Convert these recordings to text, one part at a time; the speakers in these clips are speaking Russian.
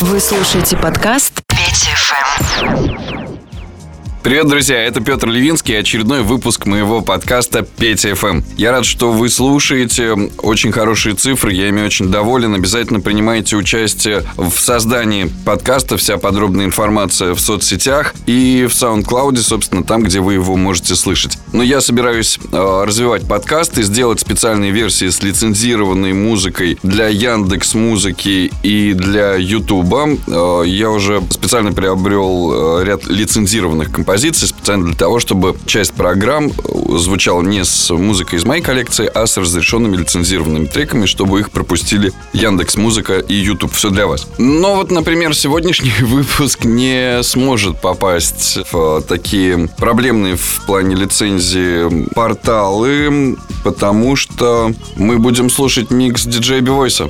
Вы слушаете подкаст Петя ФМ. Привет, друзья, это Петр Левинский, очередной выпуск моего подкаста Петя ФМ. Я рад, что вы слушаете, очень хорошие цифры, я ими очень доволен. Обязательно принимайте участие в создании подкаста, вся подробная информация в соцсетях и в SoundCloud, собственно, там, где вы его можете слышать. Но я собираюсь э, развивать подкаст и сделать специальные версии с лицензированной музыкой для Яндекс Музыки и для Ютуба. Э, я уже специально приобрел э, ряд лицензированных композиций композиций специально для того, чтобы часть программ звучала не с музыкой из моей коллекции, а с разрешенными лицензированными треками, чтобы их пропустили Яндекс Музыка и YouTube. Все для вас. Но вот, например, сегодняшний выпуск не сможет попасть в такие проблемные в плане лицензии порталы, потому что мы будем слушать микс диджея Бивойса.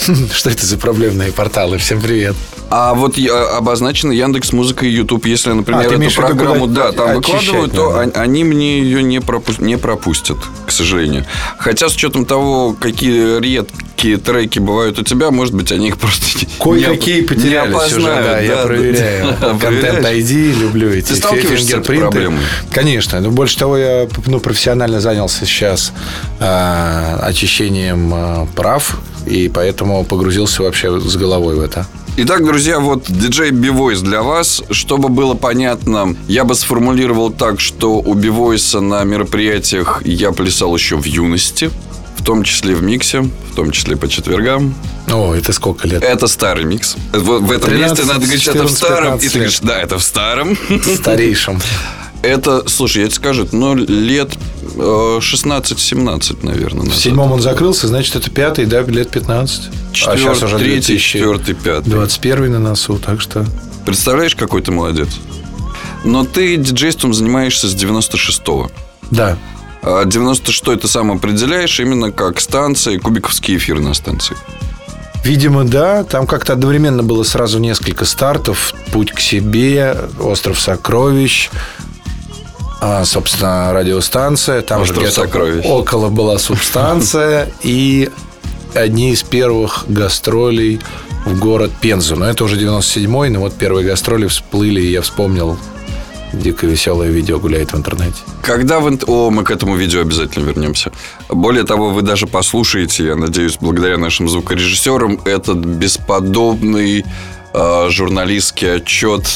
Что это за проблемные порталы? Всем привет. А вот обозначено Яндекс Музыка и YouTube. Если, например, а, эту программу, да, там выкладывают, то они мне ее не, пропу- не пропустят, к сожалению. Хотя с учетом того, какие редкие треки бывают у тебя, может быть, они их просто Кое-какие потерялись не уже, да, да, я проверяю. Контент ID, люблю эти Ты сталкиваешься с этой проблемой? Конечно. Но больше того, я ну, профессионально занялся сейчас э, очищением э, прав, и поэтому погрузился вообще с головой в это. Итак, друзья, вот диджей Бивойс для вас. Чтобы было понятно, я бы сформулировал так, что у Бивойса на мероприятиях я плясал еще в юности. В том числе в миксе, в том числе по четвергам. О, это сколько лет? Это старый микс. В, в этом 13, месте надо говорить, 14, это в старом. И ты говоришь, да, это в старом. Старейшем. Это, слушай, я тебе скажу, ну, лет 16-17, э, наверное. Назад. В седьмом он закрылся, значит, это пятый, да, лет 15. Четвер... А сейчас уже третий, четвертый, пятый. 21 на носу, так что... Представляешь, какой ты молодец? Но ты диджейством занимаешься с 96-го. Да. А 96-й ты сам определяешь именно как станция, кубиковский эфир на станции. Видимо, да. Там как-то одновременно было сразу несколько стартов. «Путь к себе», «Остров сокровищ», а, собственно, радиостанция. Там же где-то около была субстанция. И одни из первых гастролей в город Пензу. Но это уже 97-й, но вот первые гастроли всплыли, и я вспомнил дико веселое видео гуляет в интернете. Когда вы... О, мы к этому видео обязательно вернемся. Более того, вы даже послушаете, я надеюсь, благодаря нашим звукорежиссерам, этот бесподобный журналистский отчет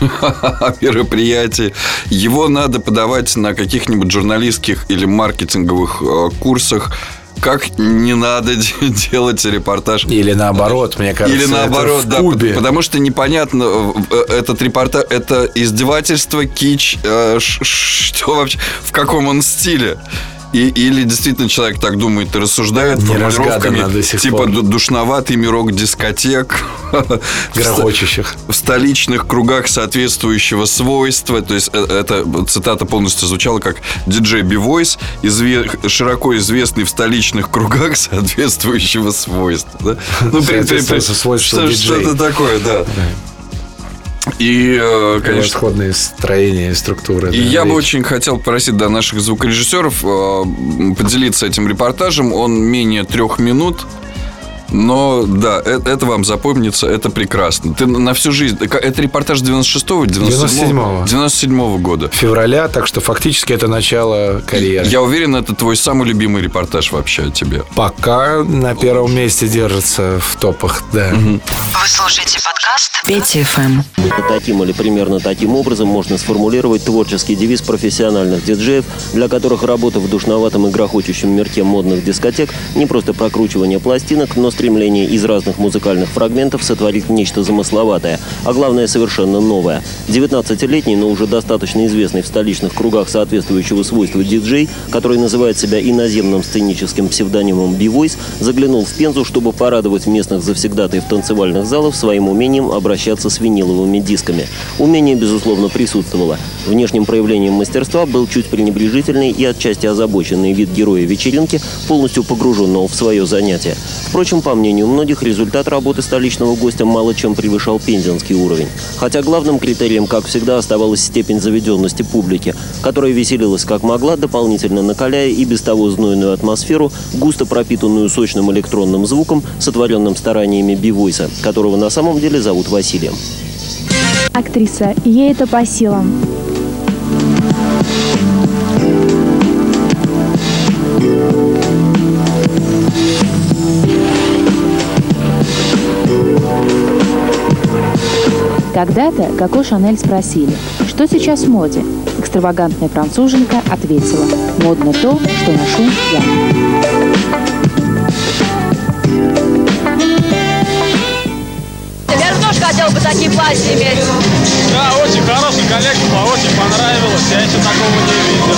о мероприятии. Его надо подавать на каких-нибудь журналистских или маркетинговых э, курсах как не надо делать репортаж. Или наоборот, мне кажется. Или наоборот, да. Кубе. Потому что непонятно, э, этот репортаж, это издевательство, кич, э, что вообще, в каком он стиле. И, или действительно человек так думает и рассуждает Не формулировками, до сих типа пор. душноватый мирок дискотек, грохочущих в столичных кругах соответствующего свойства. То есть э, эта цитата полностью звучала как диджей Бивойс, изве, широко известный в столичных кругах соответствующего свойства. Да? Ну, при, при, при, что-то такое, да. И, э, конечно... Сходные строения и структуры. И да, я бы очень хотел попросить да, наших звукорежиссеров э, поделиться этим репортажем. Он менее трех минут. Но да, это, это вам запомнится, это прекрасно. Ты на всю жизнь... Это репортаж 96-го, 97-го? 97-го года. Февраля, так что фактически это начало карьеры. Я уверен, это твой самый любимый репортаж вообще о тебе. Пока на первом месте держится в топах, да. Угу. Вы слушаете подкаст Петя ФМ. Таким или примерно таким образом можно сформулировать творческий девиз профессиональных диджеев, для которых работа в душноватом и грохочущем мирке модных дискотек не просто прокручивание пластинок, но стремление из разных музыкальных фрагментов сотворить нечто замысловатое, а главное совершенно новое. 19-летний, но уже достаточно известный в столичных кругах соответствующего свойства диджей, который называет себя иноземным сценическим псевдонимом B-Voice, заглянул в Пензу, чтобы порадовать местных завсегдатаев танцевальных залов своим умением обращаться с виниловыми дисками. Умение, безусловно, присутствовало. Внешним проявлением мастерства был чуть пренебрежительный и отчасти озабоченный вид героя вечеринки, полностью погруженного в свое занятие. Впрочем, по по мнению многих, результат работы столичного гостя мало чем превышал пензенский уровень. Хотя главным критерием, как всегда, оставалась степень заведенности публики, которая веселилась как могла, дополнительно накаляя и без того знойную атмосферу, густо пропитанную сочным электронным звуком, сотворенным стараниями Бивойса, которого на самом деле зовут Василием. Актриса, ей это по силам. Когда-то Коко Шанель спросили, что сейчас в моде. Экстравагантная француженка ответила, модно то, что ношу я. Хотел бы такие платья иметь. Да, очень хороший коллекция, очень понравилось. Я еще такого не видел.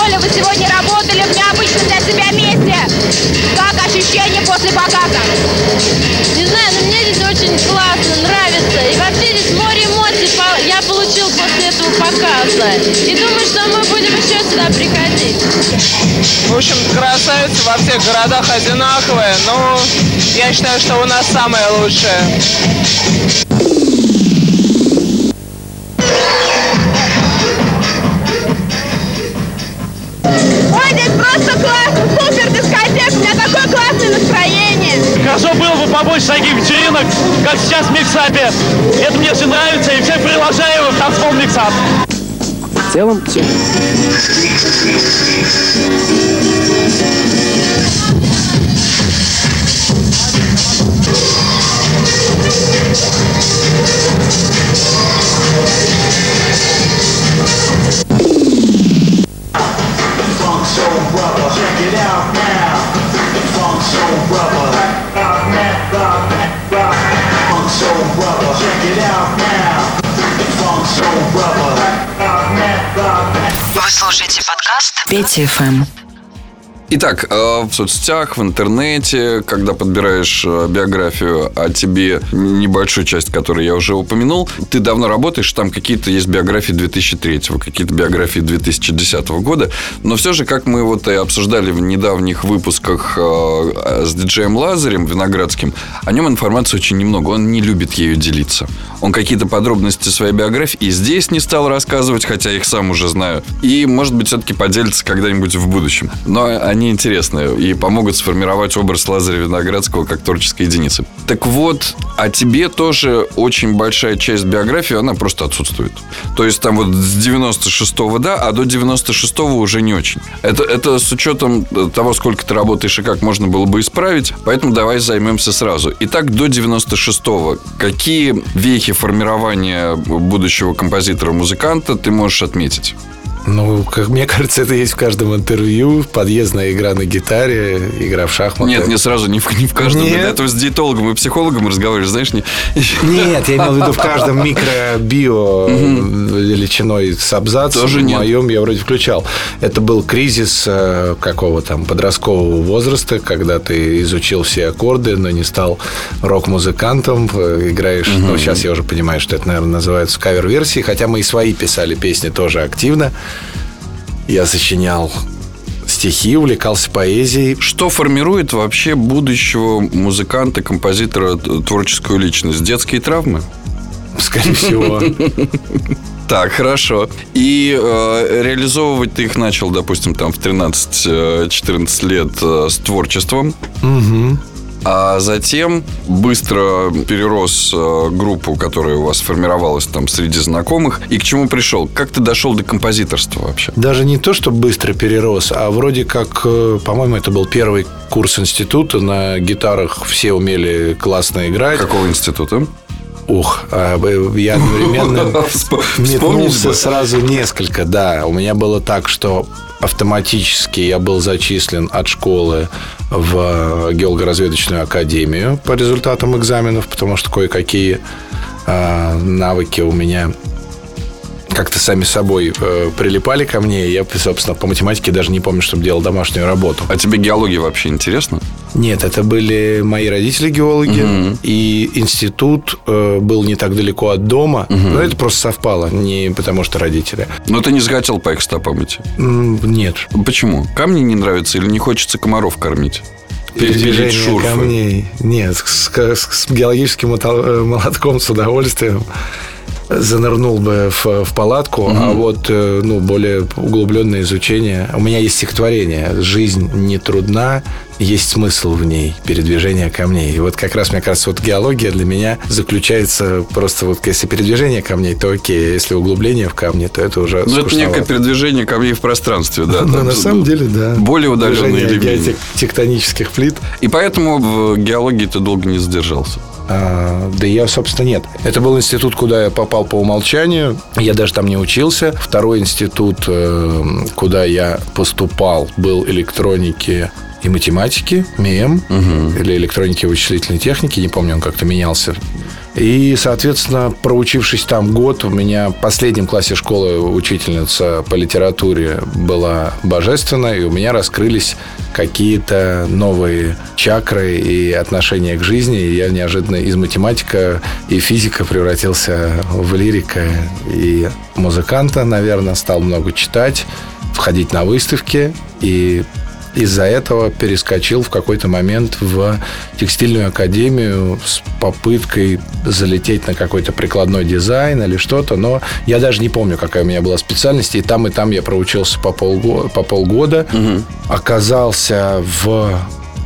Оля, вы сегодня работали в необычном для себя месте. Как ощущения после показа? Не знаю, но мне здесь очень классно, нравится. И вообще здесь море эмоций я получил после этого показа. И думаю, что мы будем еще сюда приходить. В общем, красавицы во всех городах одинаковые, но я считаю, что у нас самое лучшее. Ой, здесь просто классно, супер дискотека, у меня такое классное настроение. Хорошо было бы побольше таких вечеринок, как сейчас в Миксапе. Это мне все нравится, и все приглашаю в танцпол Миксап. В целом, все. Вы слушаете подкаст Петя ФМ. Итак, э, в соцсетях, в интернете, когда подбираешь э, биографию о тебе, небольшую часть, которую я уже упомянул, ты давно работаешь, там какие-то есть биографии 2003, какие-то биографии 2010 года, но все же, как мы вот и обсуждали в недавних выпусках э, с диджеем Лазарем Виноградским, о нем информации очень немного, он не любит ею делиться. Он какие-то подробности своей биографии и здесь не стал рассказывать, хотя их сам уже знаю, и, может быть, все-таки поделится когда-нибудь в будущем. Но они интересные и помогут сформировать образ Лазаря Виноградского как творческой единицы. Так вот, о тебе тоже очень большая часть биографии, она просто отсутствует. То есть там вот с 96-го да, а до 96-го уже не очень. Это, это с учетом того, сколько ты работаешь и как можно было бы исправить, поэтому давай займемся сразу. Итак, до 96-го какие вехи формирования будущего композитора-музыканта ты можешь отметить? Ну, как мне кажется, это есть в каждом интервью. Подъездная игра на гитаре, игра в шахматы. Нет, не сразу, не в, не в каждом. Нет. Этого с диетологом и психологом разговариваешь, знаешь, не... Нет, я имел в виду в каждом микробио величиной с абзац. Тоже в моем я вроде включал. Это был кризис э, какого там подросткового возраста, когда ты изучил все аккорды, но не стал рок-музыкантом, э, играешь. Ну, сейчас я уже понимаю, что это, наверное, называется кавер-версии, хотя мы и свои писали песни тоже активно. Я сочинял стихи, увлекался поэзией. Что формирует вообще будущего музыканта, композитора, творческую личность? Детские травмы? Скорее всего. Так, хорошо. И э, реализовывать ты их начал, допустим, там в 13-14 лет э, с творчеством. А затем быстро перерос э, группу, которая у вас формировалась там среди знакомых. И к чему пришел? Как ты дошел до композиторства вообще? Даже не то, что быстро перерос, а вроде как, э, по-моему, это был первый курс института. На гитарах все умели классно играть. Какого института? Ух, а, я одновременно метнулся сразу несколько, да. У меня было так, что автоматически я был зачислен от школы в геологоразведочную академию по результатам экзаменов, потому что кое-какие а, навыки у меня как-то сами собой э, прилипали ко мне. и Я, собственно, по математике даже не помню, чтобы делал домашнюю работу. А тебе геология вообще интересна? Нет, это были мои родители геологи, и институт э, был не так далеко от дома. Но это просто совпало, не потому что родители. Но ты не захотел по их стопам идти. Нет. Почему? Камни не нравятся или не хочется комаров кормить? Перепилить шурфы. камней. Нет, с, с- с геологическим молотком с удовольствием занырнул бы в, в палатку, а вот э, ну, более углубленное изучение. У меня есть стихотворение «Жизнь не трудна, есть смысл в ней, передвижение камней». И вот как раз, мне кажется, вот геология для меня заключается просто вот если передвижение камней, то окей, а если углубление в камне, то это уже Ну, это некое передвижение камней в пространстве, да. Ну, на самом деле, да. Более удаленные геотек- тектонических плит. И поэтому в геологии ты долго не задержался. А, да я, собственно, нет. Это был институт, куда я попал по умолчанию. Я даже там не учился. Второй институт, э, куда я поступал, был электроники и математики, МИЭМ, или электроники и вычислительной техники, не помню, он как-то менялся. И, соответственно, проучившись там год, у меня в последнем классе школы учительница по литературе была божественна, и у меня раскрылись какие-то новые чакры и отношения к жизни. И я неожиданно из математика и физика превратился в лирика и музыканта, наверное, стал много читать, входить на выставки и из-за этого перескочил в какой-то момент в текстильную академию с попыткой залететь на какой-то прикладной дизайн или что-то, но я даже не помню, какая у меня была специальность, и там, и там я проучился по, полго- по полгода, оказался в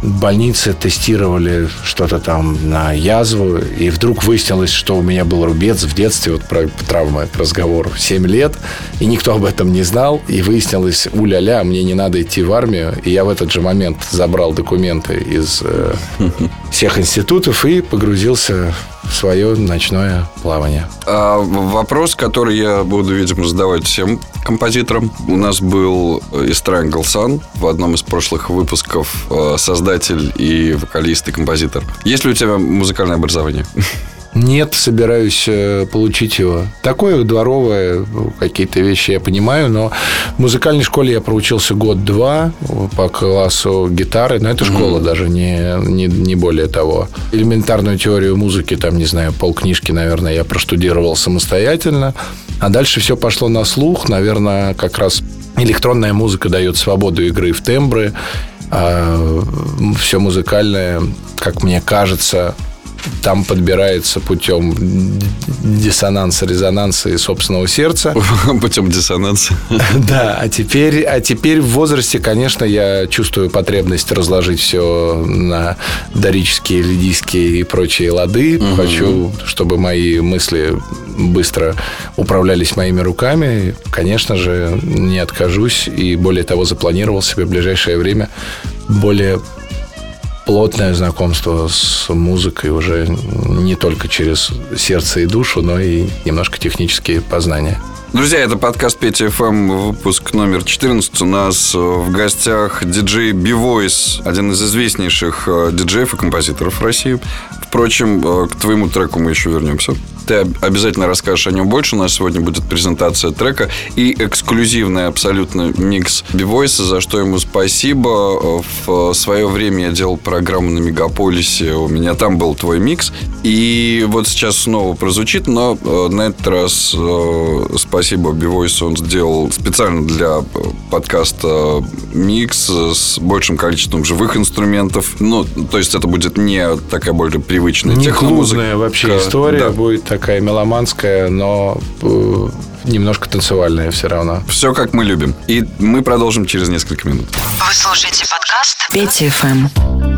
больнице, тестировали что-то там на язву, и вдруг выяснилось, что у меня был рубец в детстве, вот про травмы, разговор, 7 лет, и никто об этом не знал, и выяснилось, уля-ля, мне не надо идти в армию, и я в этот же момент забрал документы из э, всех институтов и погрузился свое ночное плавание. А вопрос, который я буду, видимо, задавать всем композиторам. У нас был э, из Triangle Sun в одном из прошлых выпусков э, создатель и вокалист и композитор. Есть ли у тебя музыкальное образование? Нет, собираюсь э, получить его. Такое дворовое, ну, какие-то вещи я понимаю, но в музыкальной школе я проучился год-два по классу гитары, но это школа даже, не, не, не более того. Элементарную теорию музыки, там, не знаю, полкнижки, наверное, я проштудировал самостоятельно. А дальше все пошло на слух. Наверное, как раз электронная музыка дает свободу игры в тембры. А все музыкальное, как мне кажется, там подбирается путем диссонанса, резонанса и собственного сердца. Путем диссонанса. Да, а теперь, а теперь в возрасте, конечно, я чувствую потребность разложить все на дорические, лидийские и прочие лады. Хочу, чтобы мои мысли быстро управлялись моими руками. Конечно же, не откажусь и, более того, запланировал себе в ближайшее время более плотное знакомство с музыкой уже не только через сердце и душу, но и немножко технические познания. Друзья, это подкаст Петя ФМ, выпуск номер 14. У нас э, в гостях диджей B-Voice, один из известнейших э, диджеев и композиторов России. Впрочем, э, к твоему треку мы еще вернемся. Ты об- обязательно расскажешь о нем больше. У нас сегодня будет презентация трека и эксклюзивный абсолютно микс B-Voice, за что ему спасибо. В свое время я делал программу на Мегаполисе, у меня там был твой микс. И вот сейчас снова прозвучит, но на этот раз э, спасибо B-Voice, он сделал специально для э, подкаста микс с большим количеством живых инструментов. Ну, то есть это будет не такая более привычная Не техномузыка. клубная вообще история Да. будет такая меломанская, но э, немножко танцевальная все равно. Все как мы любим. И мы продолжим через несколько минут. Вы слушаете подкаст Петя ФМ.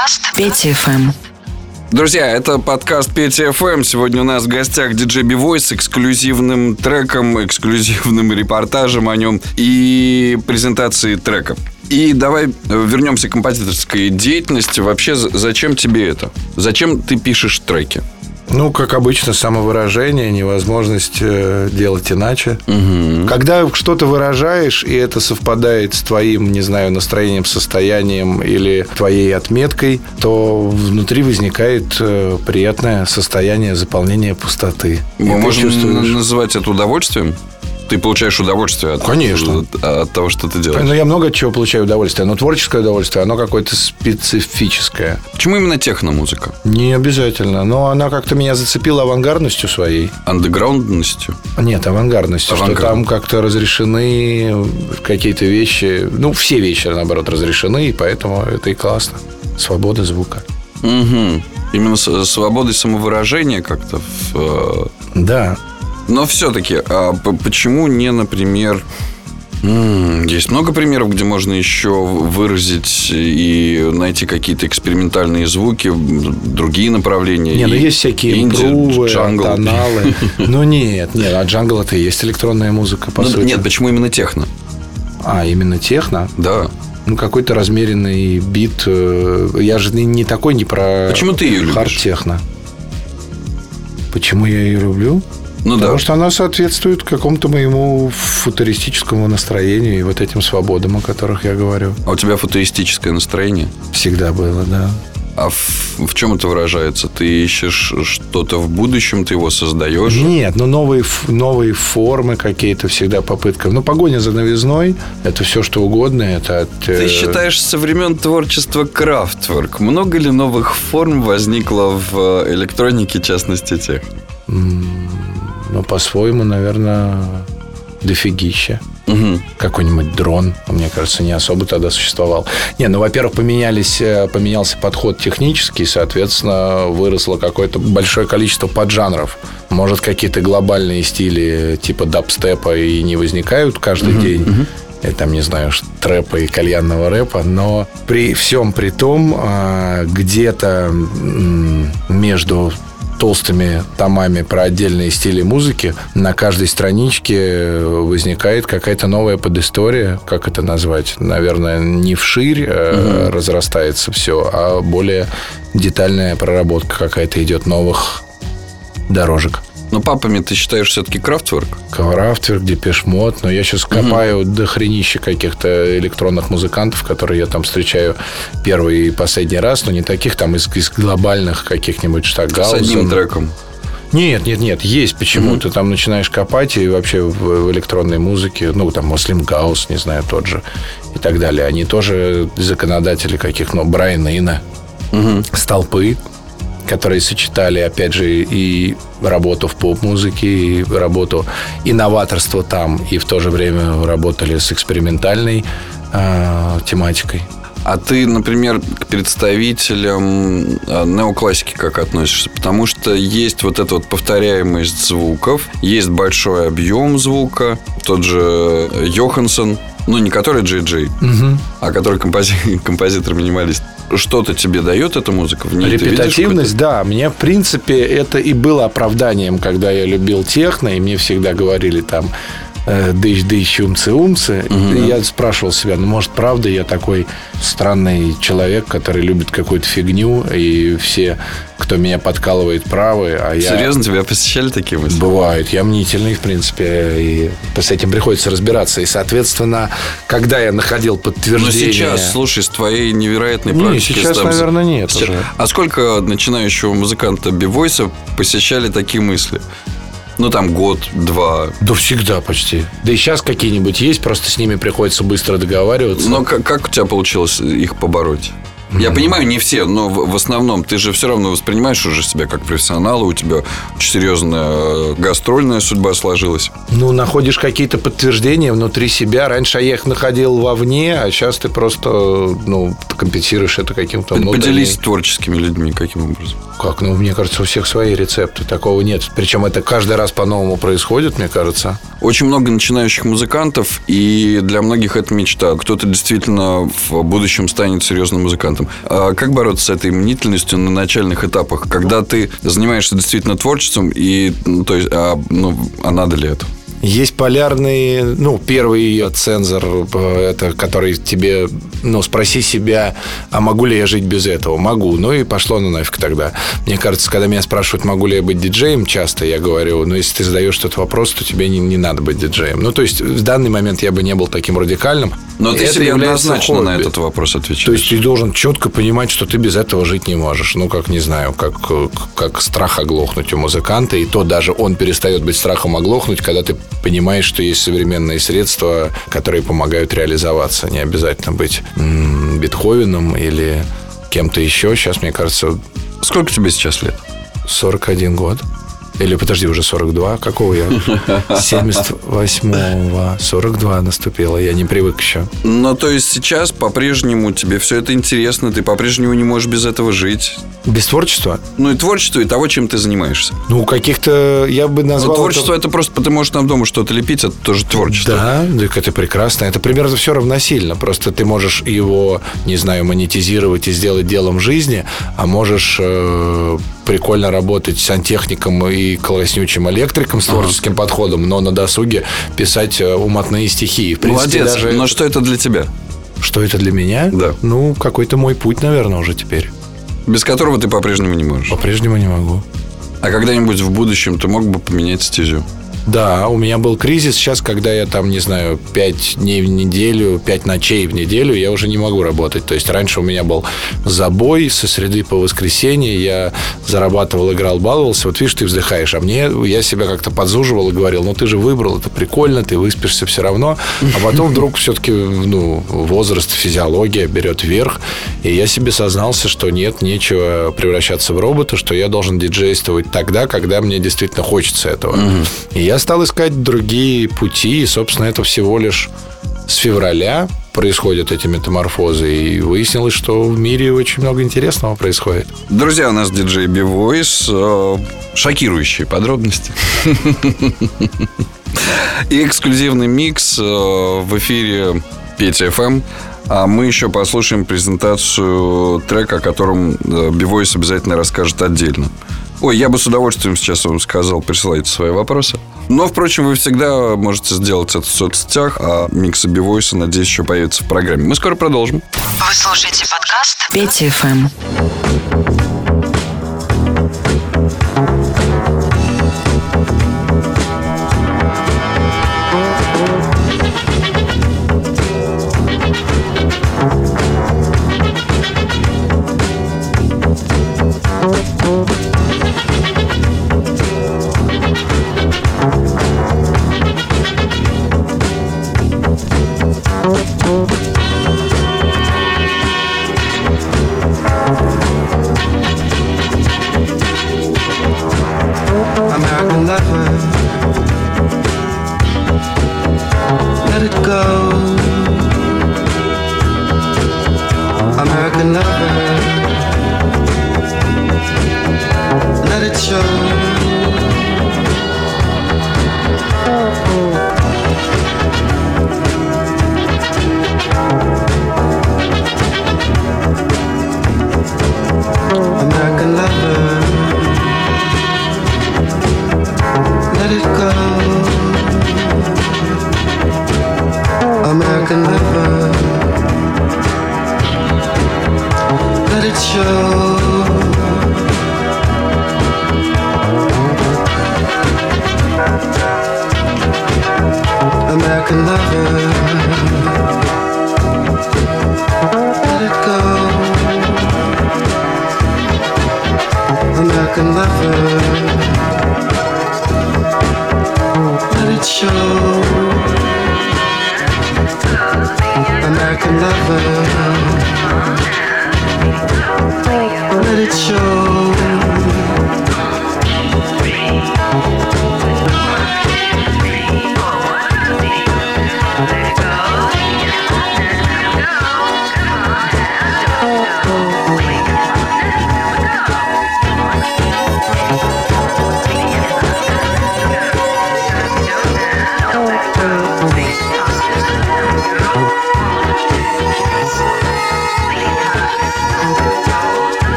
Подкаст Петя ФМ. Друзья, это подкаст Петя ФМ. Сегодня у нас в гостях диджей Бивой с эксклюзивным треком, эксклюзивным репортажем о нем и презентацией трека. И давай вернемся к композиторской деятельности. Вообще, зачем тебе это? Зачем ты пишешь треки? Ну, как обычно, самовыражение, невозможность э, делать иначе. Когда что-то выражаешь, и это совпадает с твоим, не знаю, настроением, состоянием или твоей отметкой, то внутри возникает э, приятное состояние заполнения пустоты. И Мы ты можем называть это удовольствием? Ты получаешь удовольствие от, Конечно. от, от того, что ты делаешь. Ну, я много от чего получаю удовольствие, но творческое удовольствие, оно какое-то специфическое. Почему именно техномузыка? Не обязательно, но она как-то меня зацепила авангардностью своей. Андеграундностью? Нет, авангардностью, что Авангард. там как-то разрешены какие-то вещи, ну, все вещи, наоборот, разрешены, и поэтому это и классно. Свобода звука. Угу. Именно с- свободой самовыражения как-то. в, э, Да. Но все-таки, а почему не, например, есть много примеров, где можно еще выразить и найти какие-то экспериментальные звуки, другие направления. Не, ну есть всякие инди, импрувы, джангл. тоналы. Ну, нет, нет, а джангл это и есть электронная музыка, по Ну, сути. Нет, почему именно техно? А, именно техно? Да. Ну, какой-то размеренный бит. э, Я же не, не такой, не про Почему ты ее любишь? хард-техно. Почему я ее люблю? Ну Потому да. что она соответствует какому-то моему футуристическому настроению и вот этим свободам, о которых я говорю. А у тебя футуристическое настроение? Всегда было, да. А в, в чем это выражается? Ты ищешь что-то в будущем, ты его создаешь? Нет, ну новые, новые формы какие-то всегда попытка. Ну, погоня за новизной – это все, что угодно. Это от, Ты э, считаешь, со времен творчества Крафтворк много ли новых форм возникло в э, электронике, в частности, тех? Ну, по-своему, наверное, дофигища. Мгм. Какой-нибудь дрон, мне кажется, не особо тогда существовал. Не, ну, во-первых, поменялись, э, поменялся подход технический, соответственно, выросло какое-то большое количество поджанров. Может, какие-то глобальные стили типа дабстепа и не возникают каждый день. Или там, не знаю, трэпа и кальянного рэпа, но при всем при том, а, где-то между толстыми томами про отдельные стили музыки на каждой страничке возникает какая-то новая подистория, как это назвать? Наверное, не вширь э, разрастается все, а более детальная проработка какая-то идет новых дорожек. Но папами ты считаешь все-таки? Kraftwerk, Depeche Mode, но я сейчас копаю до хренища каких-то электронных музыкантов, которые я там встречаю первый и последний раз, но не таких там из, из глобальных каких-нибудь С Штокхаузен. одним треком. Нет, нет, нет, есть почему. Ты там начинаешь копать, и вообще в, в электронной музыке, ну, там, Muslimgauze, не знаю, тот же, и так далее. Они тоже законодатели каких, ну, Брайан Ино, столпы, которые сочетали, опять же, и работу в поп-музыке, и работу инноваторства там, и в то же время работали с экспериментальной э, тематикой. А ты, например, к представителям э, неоклассики как относишься? Потому что есть вот эта вот повторяемость звуков, есть большой объем звука, тот же Йоханссон, ну, не который Джей Джей, а который компози- композитор-минималист. Что-то тебе дает эта музыка? В ней Репетативность, да. Мне, в принципе, это и было оправданием, когда я любил техно, и мне всегда говорили там, дыщ-дыщ, умцы-умцы. И Я спрашивал себя, ну, может, правда я такой странный человек, который любит какую-то фигню, и все, кто меня подкалывает, правы, а я... Серьезно, тебя посещали такие мысли? Бывает. Я мнительный, в принципе, и с этим приходится разбираться. И, соответственно, когда я находил Но подтверждение... сейчас, слушай, с твоей невероятной Не, практикой... сейчас, там- наверное, нет Сейчас- уже. А сколько начинающего музыканта бивойса посещали такие мысли? Ну, там, год, два. Да всегда почти. Да и сейчас какие-нибудь есть, просто с ними приходится быстро договариваться. Но как, как у тебя получилось их побороть? Я понимаю, не все, но в, основном ты же все равно воспринимаешь уже себя как профессионала, у тебя очень серьезная э, гастрольная судьба сложилась. Ну, находишь какие-то подтверждения внутри себя. Раньше я их находил вовне, а сейчас ты просто, ну, компенсируешь это каким-то внутренним- Поделись творческими людьми каким образом. Как? Ну, мне кажется, у всех свои рецепты. Такого нет. Причем это каждый раз по-новому происходит, мне кажется. Очень много начинающих музыкантов, и для многих это мечта. Кто-то действительно в будущем станет серьезным музыкантом. А как бороться с этой мнительностью на начальных этапах, когда ты занимаешься действительно творчеством, и, ну, то есть, а, ну, а надо ли это? Есть полярный, ну, первый цензор, э, это который тебе, ну, спроси себя, а могу ли я жить без этого? Могу. Ну и пошло ну нафиг тогда. Мне кажется, когда меня спрашивают, могу ли я быть диджеем, часто я говорю, ну, если ты задаешь этот вопрос, то тебе не, не надо быть диджеем. Ну, то есть в данный момент я бы не был таким радикальным. Но ты Это себе является однозначно на хобби. этот вопрос отвечаешь. То есть ты должен четко понимать, что ты без этого жить не можешь. Ну, как, не знаю, как, э, как страх оглохнуть у музыканта. И то даже он перестает быть страхом оглохнуть, когда ты понимаешь, что есть современные средства, которые помогают реализоваться. Не обязательно быть Бетховеном или кем-то еще. Сейчас, мне кажется, Сколько тебе сейчас лет? 41 год. Или, подожди, уже 42. Какого я? 78-го. 42 наступило. Я не привык еще. Ну, то есть сейчас по-прежнему тебе все это интересно, ты по-прежнему не можешь без этого жить. Без творчества? Ну, и творчество, и того, чем ты занимаешься. Ну, каких-то... Я бы Но назвал... это- творчество это просто ты можешь там дома что-то лепить, это тоже творчество. Да, это прекрасно. Это примерно все равносильно. Просто ты можешь его, не знаю, монетизировать и сделать делом жизни, а можешь э, прикольно работать сантехником и класснючим электриком с творческим подходом, но на досуге писать э, умотные стихи. В принципе, Молодец. даже... Но что это для тебя? Что это для меня? Да. Ну, какой-то мой путь, наверное, уже теперь. Без которого ты по-прежнему не можешь. По-прежнему не могу. А когда-нибудь в будущем ты мог бы поменять стезю? Да, у меня был кризис сейчас, когда я там, не знаю, 5 дней в неделю, 5 ночей в неделю, я уже не могу работать. То есть раньше у меня был забой со среды по воскресенье, я зарабатывал, играл, баловался. Вот видишь, ты вздыхаешь, а мне, я себя как-то подзуживал и говорил, ну ты же выбрал, это прикольно, ты выспишься все равно. А потом вдруг все-таки, ну, возраст, физиология берет верх, и я себе сознался, что нет, нечего превращаться в робота, что я должен диджействовать тогда, когда мне действительно хочется этого. И я стал искать другие пути, и, собственно, это всего лишь с февраля происходят эти метаморфозы, и выяснилось, что в мире очень много интересного происходит. Друзья, у нас диджей Бивойс. э, Шокирующие подробности. И эксклюзивный микс э, в эфире Петя ФМ. А мы еще послушаем презентацию трека, о котором э, Bvoice обязательно расскажет отдельно. Ой, я бы с удовольствием сейчас вам сказал, присылайте свои вопросы. Но, впрочем, вы всегда можете сделать это в соцсетях, а миксы Bvoice а, надеюсь, еще появится в программе. Мы скоро продолжим. Вы слушаете подкаст Петя ФМ.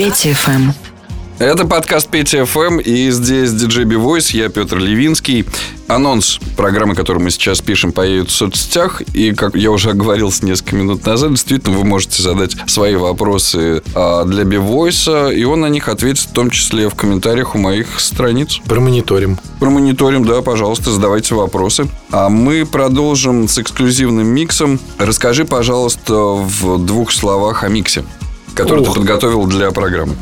Петя ФМ. Это подкаст Петя ФМ, и здесь диджей Войс, я Петр Левинский. Анонс программы, которую мы сейчас пишем, поедет в соцсетях. И, как я уже оговорился несколько минут назад, действительно, вы можете задать свои вопросы а, для Бивойса, и он на них ответит, в том числе в комментариях у моих страниц. Промониторим. Промониторим, да, пожалуйста, задавайте вопросы. А мы продолжим с эксклюзивным миксом. Расскажи, пожалуйста, в двух словах о миксе, который ты Ух. подготовил для программы.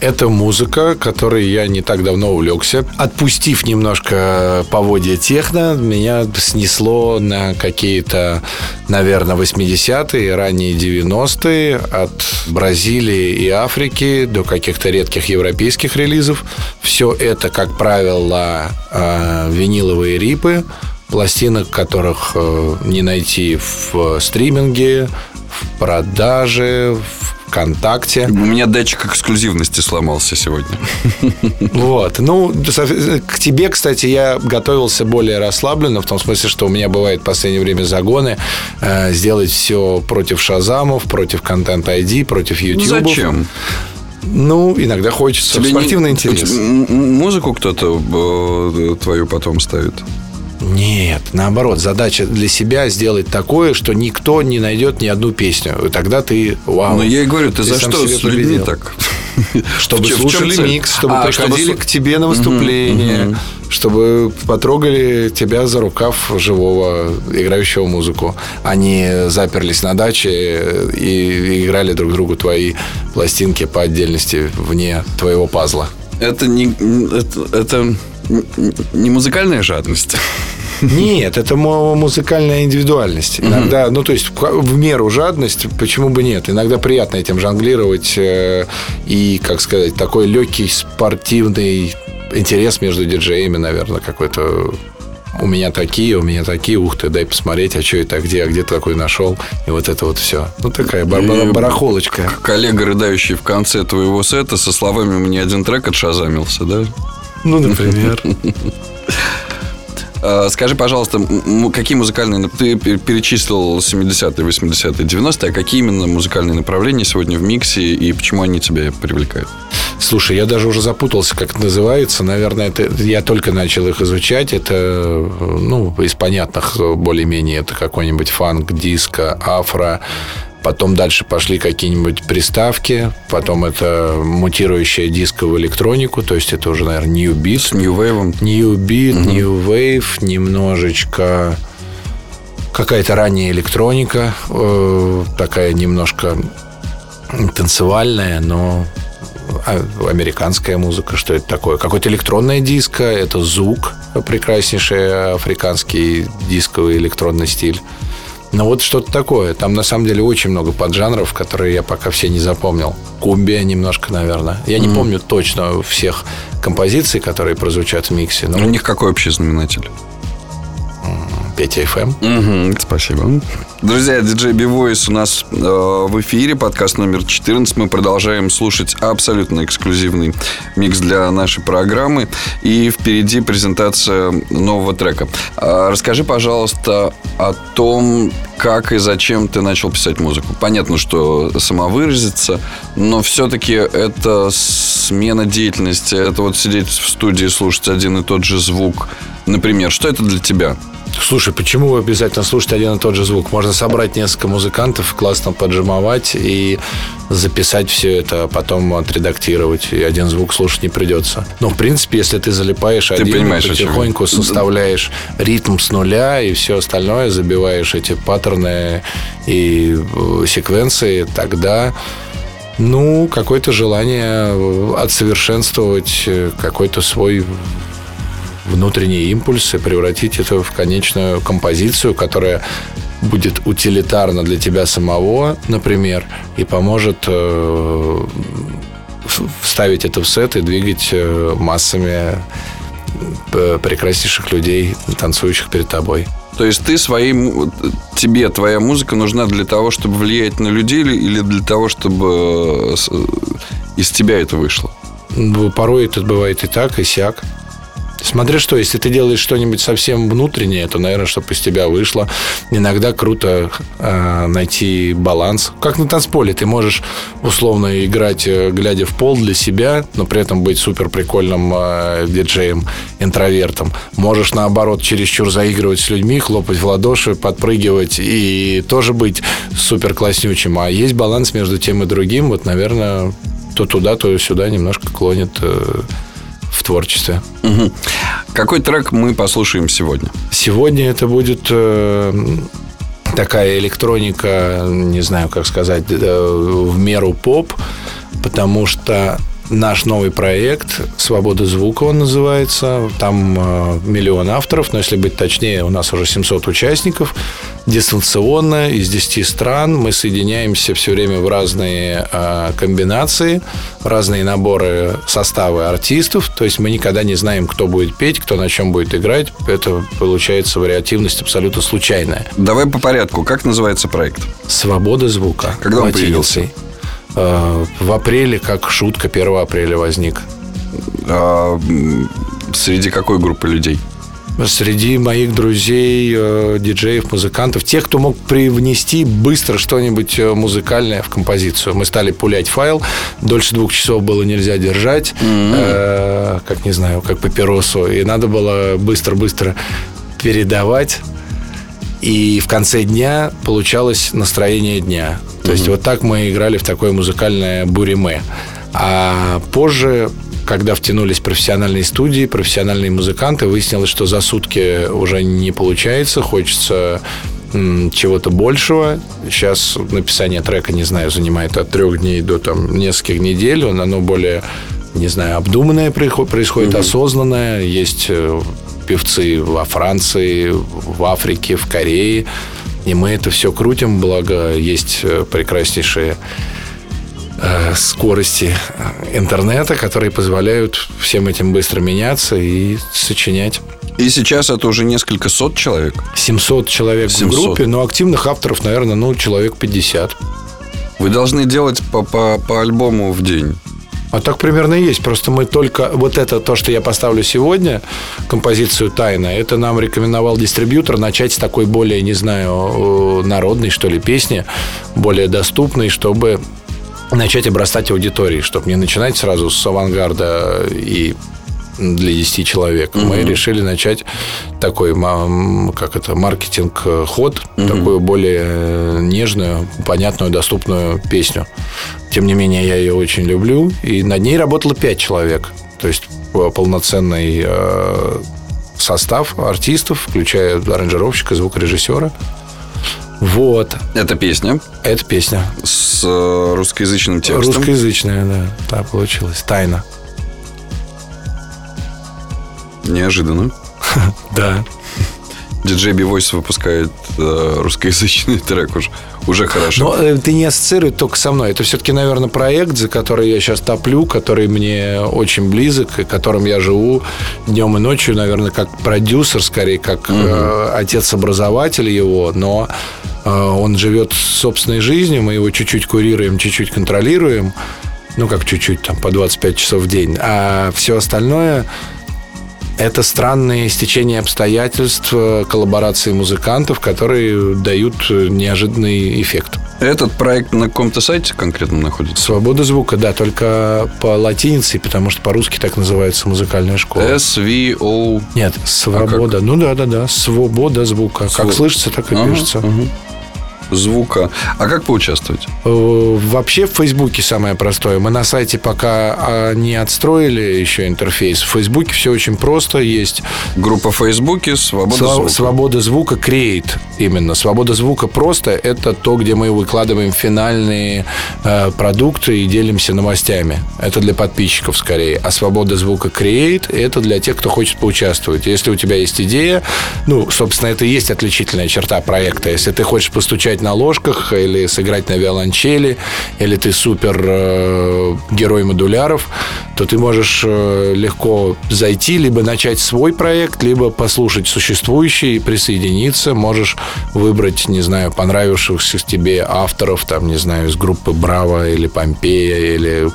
Это музыка, которой я не так давно увлекся. Отпустив немножко поводья техно, меня снесло на какие-то, наверное, 80-е, ранние 90-е, от Бразилии и Африки до каких-то редких европейских релизов. Все это, как правило, э, виниловые рипы, пластинок, которых э, не найти в стриминге, в продаже, в ВКонтакте. У меня датчик эксклюзивности сломался сегодня. Вот. Ну, к тебе, кстати, я готовился более расслабленно, в том смысле, что у меня бывает в последнее время загоны э, сделать все против Шазамов, против Контент ID, против Ну, YouTube. зачем? Ну, иногда хочется. Тебе не- Спортивный интерес. М- м- Музыку кто-то э, твою потом ставит? Нет, наоборот, задача для себя сделать такое, что никто не найдет ни одну песню. И тогда ты, вау. Ну, я и говорю, ты, за сам что с людьми победил. так? Чтобы В слушали микс, чтобы А, приходили чтобы к тебе на выступление, чтобы потрогали тебя за рукав живого, играющего музыку. Они заперлись на даче и играли друг другу твои пластинки по отдельности вне твоего пазла. Это не, это, это не музыкальная жадность. Нет, это музыкальная индивидуальность. Иногда, ну, то есть в меру жадность, почему бы нет? Иногда приятно этим жонглировать э, и, как сказать, такой легкий спортивный интерес между диджеями, наверное, какой-то у меня такие, у меня такие, ух ты, дай посмотреть, а что это, где, а где ты такой нашел, и вот это вот все. Ну, такая бар- бар- барахолочка. Коллега, рыдающий в конце твоего сета, со словами «мне один трек отшазамился», да? Ну, например. А, Скажи, пожалуйста, какие музыкальные... Ты пе- перечислил 70-е, 80-е, 90-е, а какие именно музыкальные направления сегодня в миксе и почему они тебя привлекают? Слушай, я даже уже запутался, как это называется. Наверное, это я только начал их изучать. Это, ну, из понятных более-менее это какой-нибудь фанк, диско, афро. Потом дальше пошли какие-нибудь приставки. Потом это мутирующая диско в электронику. То есть это уже, наверное, New Beat. С New Wave? New Beat, New Wave, немножечко какая-то ранняя электроника, э, такая немножко танцевальная, но а, американская музыка, что это такое? Какое-то электронное диско, это звук, прекраснейший африканский дисковый электронный стиль. Ну вот что-то такое. Там на самом деле очень много поджанров, которые я пока все не запомнил. Кумбия немножко, наверное. Я не помню точно всех композиций, которые прозвучат в миксе. Но У них какой общий знаменатель? Петя ФМ. Мгм, спасибо. Друзья, диджей Бивойс у нас э, в эфире, подкаст номер 14. Мы продолжаем слушать абсолютно эксклюзивный микс для нашей программы. И впереди презентация нового трека. А, расскажи, пожалуйста, о том, как и зачем ты начал писать музыку. Понятно, что самовыразиться, но все-таки это смена деятельности. Это вот сидеть в студии, слушать один и тот же звук. Например, что это для тебя? Слушай, почему обязательно слушать один и тот же звук? Можно собрать несколько музыкантов, классно поджимовать и записать все это, а потом отредактировать, и один звук слушать не придется. Но, в принципе, если ты залипаешь Ты один, понимаешь, потихоньку составляешь ритм с нуля и все остальное, забиваешь эти паттерны и э, секвенции, тогда ну, какое-то желание отсовершенствовать э, какой-то свой внутренний импульс и превратить это в конечную композицию, которая будет утилитарна для тебя самого, например, и поможет э, вставить это в сет и двигать э, массами э, прекраснейших людей, танцующих перед тобой. То есть ты своим... Тебе твоя музыка нужна для того, чтобы влиять на людей или- для того, чтобы из тебя это вышло? Порой это бывает и так, и сяк. Смотря что, если ты делаешь что-нибудь совсем внутреннее, то, наверное, чтобы из тебя вышло. Иногда круто э, найти баланс. Как на танцполе. Ты можешь условно играть, э, глядя в пол для себя, но при этом быть супер прикольным э, диджеем, интровертом. Можешь, наоборот, чересчур заигрывать с людьми, хлопать в ладоши, подпрыгивать и тоже быть супер класснючим. А есть баланс между тем и другим. Вот, наверное, то туда, то сюда немножко клонит э, в творчестве. Мгм. Какой трек мы послушаем сегодня? Сегодня это будет э, такая электроника, не знаю, как сказать, э, в меру поп, потому что наш новый проект «Свобода звука» он называется. Там э, миллион авторов, но если быть точнее, у нас уже 700 участников. Дистанционно, из 10 стран. Мы соединяемся все время в разные э, комбинации, в разные наборы составы артистов. То есть мы никогда не знаем, кто будет петь, кто на чем будет играть. Это получается вариативность абсолютно случайная. Давай по порядку. Как называется проект? «Свобода звука». Когда он латиницей. Э, В апреле, как шутка, 1 апреля возник. А, среди какой группы людей? Среди моих друзей, э, диджеев, музыкантов, тех, кто мог привнести быстро что-нибудь э, музыкальное в композицию. Мы стали пулять файл, дольше двух часов было нельзя держать, э, как, не знаю, как папиросу, и надо было быстро-быстро передавать. И в конце дня получалось настроение дня. То есть вот так мы играли в такое музыкальное буриме. А позже, когда втянулись профессиональные студии, профессиональные музыканты, выяснилось, что за сутки уже не получается, хочется чего-то большего. Сейчас написание трека, не знаю, занимает от трех дней до там, нескольких недель. Он- Оно более, не знаю, обдуманное происходит, осознанное. Есть э, певцы во Франции, в Африке, в Корее. И мы это все крутим, благо есть э, прекраснейшие э, скорости э, интернета, которые позволяют всем этим быстро меняться и сочинять. И сейчас это уже несколько сот человек. 700 человек 700. в группе, но активных авторов, наверное, ну, человек 50. Вы должны делать по, по, по альбому в день. А так примерно и есть. Просто мы только... Вот это то, что я поставлю сегодня, композицию «Тайна», это нам рекомендовал дистрибьютор начать с такой более, не знаю, э, народной, что ли, песни, более доступной, чтобы начать обрастать аудиторией, чтобы не начинать сразу с авангарда и для 10 человек. Мы решили начать такой, как это, маркетинг-ход, такую более нежную, понятную, доступную песню. Тем не менее, я ее очень люблю. И над ней работало 5 человек. То есть э, полноценный э, состав артистов, включая аранжировщика, звукорежиссера. Вот. Это песня Это песня. с э, русскоязычным текстом. Русскоязычная, да. Так получилось. Тайна. Неожиданно. Да. диджей Бивойс выпускает э, русскоязычный трек уже, уже хорошо. Но э, ты не ассоциируй только со мной. Это все-таки, наверное, проект, за который я сейчас топлю, который мне очень близок, и которым я живу днем и ночью, наверное, как продюсер, скорее, как э, отец-образователь его, но э, он живет собственной жизнью, мы его чуть-чуть курируем, чуть-чуть контролируем, ну, как чуть-чуть, там, по 25 часов в день, а все остальное это странные стечения обстоятельств, э, коллаборации музыкантов, которые дают э, неожиданный эффект. Этот проект на каком-то сайте конкретно находится? Свобода звука, да, только по латинице, потому что по-русски так называется музыкальная школа. SVO. Нет, свобода. ну да, да, да. Свобода звука. Сво- Как слышится, так и Ага, пишется. ага. Звука. А как поучаствовать? Э, Вообще в Фейсбуке самое простое. Мы на сайте пока а, не отстроили еще интерфейс. В Фейсбуке все очень просто. Есть Группа в Фейсбуке «Свобода Сва- звука». Свобода звука Create именно. Свобода звука просто это то, где мы выкладываем финальные э, продукты и делимся новостями. Это для подписчиков скорее. А свобода звука Create это для тех, кто хочет поучаствовать. Если у тебя есть идея, ну, собственно, это и есть отличительная черта проекта. Если ты хочешь постучать на ложках или сыграть на виолончели, или ты супер э, герой модуляров, то ты можешь э, легко зайти, либо начать свой проект, либо послушать существующий присоединиться. Можешь выбрать, не знаю, понравившихся тебе авторов, там, не знаю, из группы Браво или Помпея, или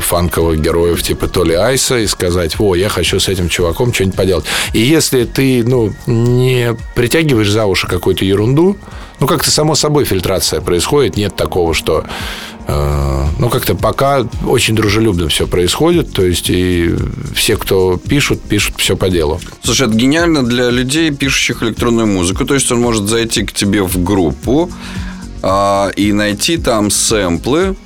фанковых героев типа Толи Айса и сказать, о, я хочу с этим чуваком что-нибудь поделать. И если ты, ну, не притягиваешь за уши какую-то ерунду, ну, как-то само собой фильтрация происходит, нет такого, что э, ну, как-то пока очень дружелюбно все происходит, то есть и все, кто пишут, пишут все по делу. Слушай, это гениально для людей, пишущих электронную музыку. То есть он может зайти к тебе в группу а, и найти там сэмплы,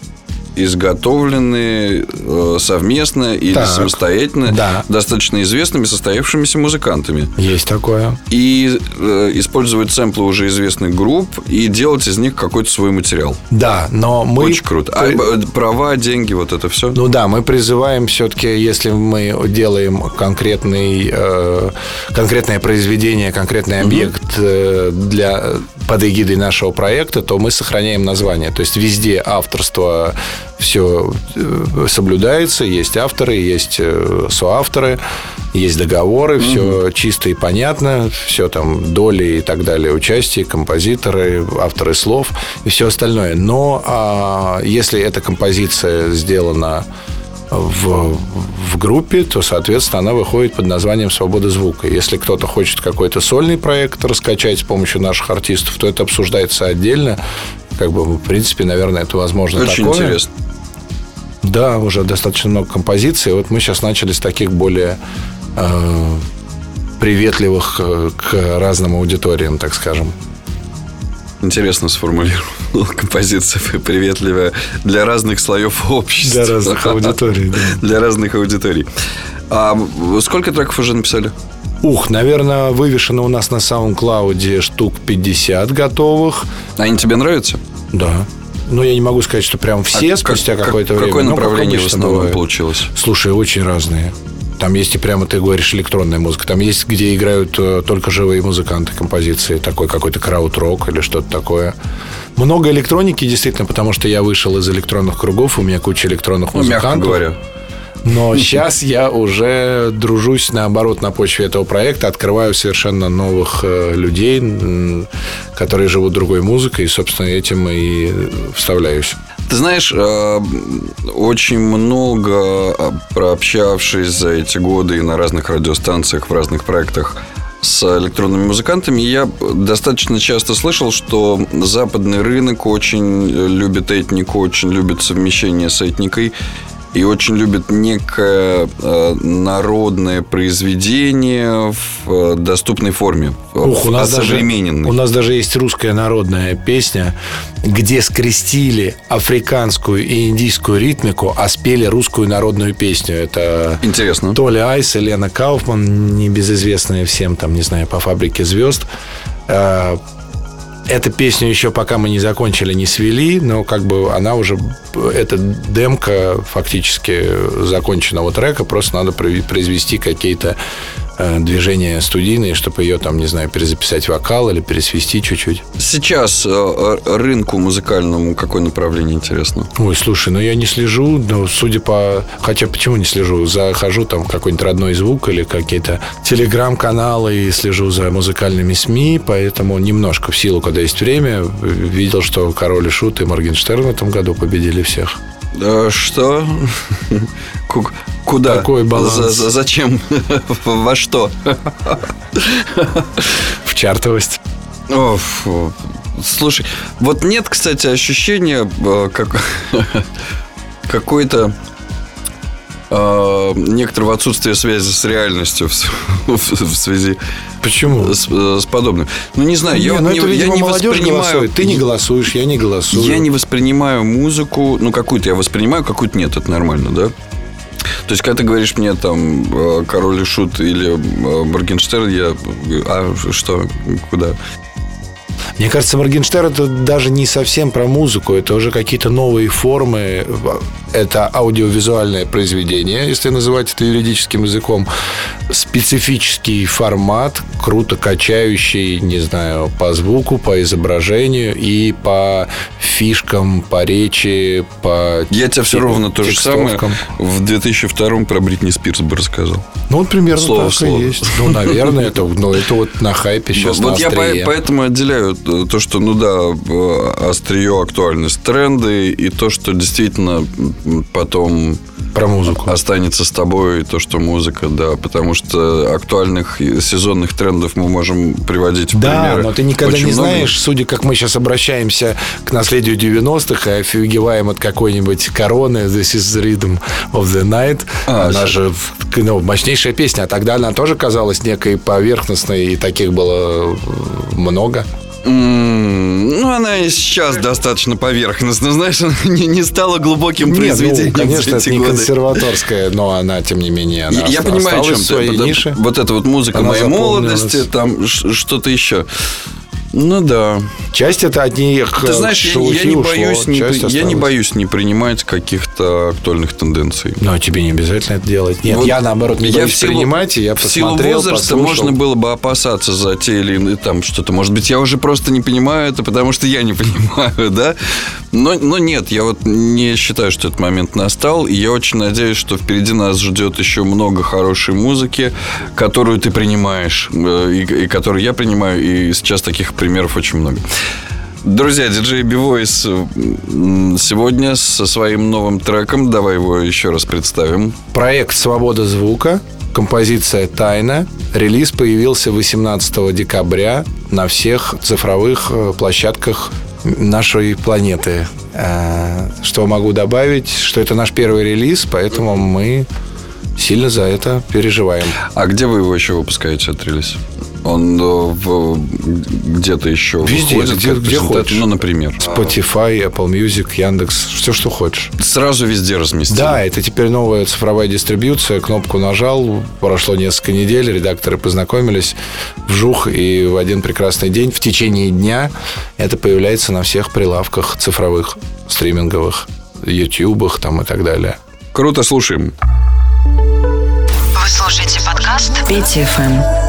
изготовленные э, совместно или Так. самостоятельно Да. достаточно известными состоявшимися музыкантами. Есть такое. И э, использовать сэмплы уже известных групп и делать из них какой-то свой материал. Да, но мы... Очень круто. А э, права, деньги, вот это все? Ну да, мы призываем все-таки, если мы делаем конкретный, э, конкретное произведение, конкретный объект э, для, под эгидой нашего проекта, то мы сохраняем название. То есть везде авторство все соблюдается, есть авторы, есть э, соавторы, есть договоры, все чисто и понятно, все там доли и так далее, участие, композиторы, авторы слов и все остальное. Но а, если эта композиция сделана в, в группе, то, соответственно, она выходит под названием «Свобода звука». Если кто-то хочет какой-то сольный проект раскачать с помощью наших артистов, то это обсуждается отдельно. Как бы, в принципе, наверное, это возможно Очень такое. интересно. Да, уже достаточно много композиций. Вот мы сейчас начали с таких более э, приветливых э, к разным аудиториям, так скажем. Интересно сформулировал композиция приветливая для разных слоев общества. Для разных аудиторий, да. Для разных аудиторий. А сколько треков уже написали? Ух, наверное, вывешено у нас на SoundCloud штук 50 готовых. Они тебе нравятся? Да. Но я не могу сказать, что прям все А спустя как- какое-то как- время. Какое Ну, как направление в основном бывает. получилось? Слушай, очень разные. Там есть и прямо, ты говоришь, электронная музыка. Там есть, где играют э, только живые музыканты композиции. Такой какой-то крауд-рок или что-то такое. Много электроники, действительно, потому что я вышел из электронных кругов. У меня куча электронных Ну, музыкантов. мягко говоря. Но сейчас я уже дружусь, наоборот, на почве этого проекта, открываю совершенно новых э, людей, которые живут другой музыкой, и, собственно, этим и вставляюсь. Ты знаешь, э, очень много э, прообщавшись за эти годы и на разных радиостанциях, в разных проектах с электронными музыкантами, я достаточно часто слышал, что западный рынок очень любит этнику, очень любит совмещение с этникой и очень любит некое э, народное произведение в э, доступной форме, в Ух, у нас, даже, у нас даже есть русская народная песня, где скрестили африканскую и индийскую ритмику, а спели русскую народную песню. Это Интересно. Толя Айс и Лена Кауфман, небезызвестная всем, там, не знаю, по фабрике звезд. Эту песню еще пока мы не закончили, не свели, но как бы она уже, эта демка фактически законченного трека, просто надо произвести какие-то движения студийные, чтобы ее там, не знаю, перезаписать вокал или пересвести чуть-чуть. Сейчас э, рынку музыкальному какое направление интересно? Ой, слушай, ну я не слежу, но судя по... Хотя почему не слежу? Захожу там какой-нибудь родной звук или какие-то телеграм-каналы и слежу за музыкальными СМИ, поэтому немножко в силу, когда есть время, видел, что Король и Шут и Моргенштерн в этом году победили всех. Да, что? Ку- Куда? Какой баланс? За- за- зачем? Во что? В чартовость. О, фу. Слушай, вот нет, кстати, ощущения э, как какой-то э, некоторого отсутствия связи с реальностью в, в- в связи Почему? с, э, с подобным. Ну, не знаю, я, Не, вот ну не, это, я видимо, не воспринимаю... голосует. Ты не голосуешь, я не голосую. Я не воспринимаю музыку, ну, какую-то я воспринимаю, какую-то нет, это нормально, да? То есть, когда ты говоришь мне там э, Король и Шут или э, Моргенштерн, я... А что? Куда? Мне кажется, Моргенштерн это даже не совсем про музыку, это уже какие-то новые формы. Это аудиовизуальное произведение, если называть это юридическим языком. Специфический формат, круто качающий, не знаю, по звуку, по изображению и по фишкам, по речи, по Я тебе все ровно то же самое в 2002 про Бритни Спирс бы рассказал. Ну, вот примерно Слово так слово. и есть. Ну, наверное, это, ну, это вот на хайпе сейчас вот я поэтому отделяю э, то, что, ну да, э, острие, актуальность, тренды, и то, что действительно потом Про музыку. останется с тобой, и то, что музыка, да, потому что актуальных сезонных трендов мы можем приводить в Да, примеры. но ты никогда очень не много. знаешь, судя как мы сейчас обращаемся к наследию 90-х и офигеваем от какой-нибудь короны This is the rhythm of the night. А, она же ну, мощнейшая песня. А тогда она тоже казалась некой поверхностной, и таких было э, много. Ну, она и сейчас достаточно поверхностно, знаешь, она не, не стала глубоким Нет, ну, произведением конечно, за это не годы. консерваторская, но она, тем не менее, она Я, понимаю, о чем ты. Вот это вот музыка Она моей молодости, там что-то еще. Ну да. Часть это от них Ты знаешь, я, шелухи я не ушло, боюсь, не, я не боюсь не принимать каких-то актуальных тенденций. Но тебе не обязательно это делать. Нет, Вот я наоборот не я боюсь в силу- принимать, и я в силу возраста послушал. можно было бы опасаться за те или иные там что-то. Может быть, я уже просто не понимаю это, потому что я не понимаю, да? Но, но нет, я вот не считаю, что этот момент настал. И я очень надеюсь, что впереди нас ждет еще много хорошей музыки, которую ты принимаешь, э, и, и которую я принимаю. И сейчас таких примеров очень много. Друзья, диджей Бивойс сегодня со своим новым треком. Давай его еще раз представим. Проект «Свобода звука», композиция «Тайна». Релиз появился 18 декабря на всех цифровых э, площадках нашей планеты. Э, Что могу добавить? Что это наш первый релиз, поэтому мы сильно за это переживаем. А где вы его еще выпускаете, этот релиз? Он э, в- где-то еще Везде, выходит? где- где хочешь. Ну, например. Spotify, Apple Music, Яндекс, все, что хочешь. Сразу везде разместили. Да, это теперь новая цифровая дистрибьюция. Кнопку нажал, прошло несколько недель, редакторы познакомились, вжух, и в один прекрасный день, в течение дня, это появляется на всех прилавках цифровых, стриминговых, ютубах там и так далее. Круто, слушаем. Вы слушаете подкаст Петя ФМ.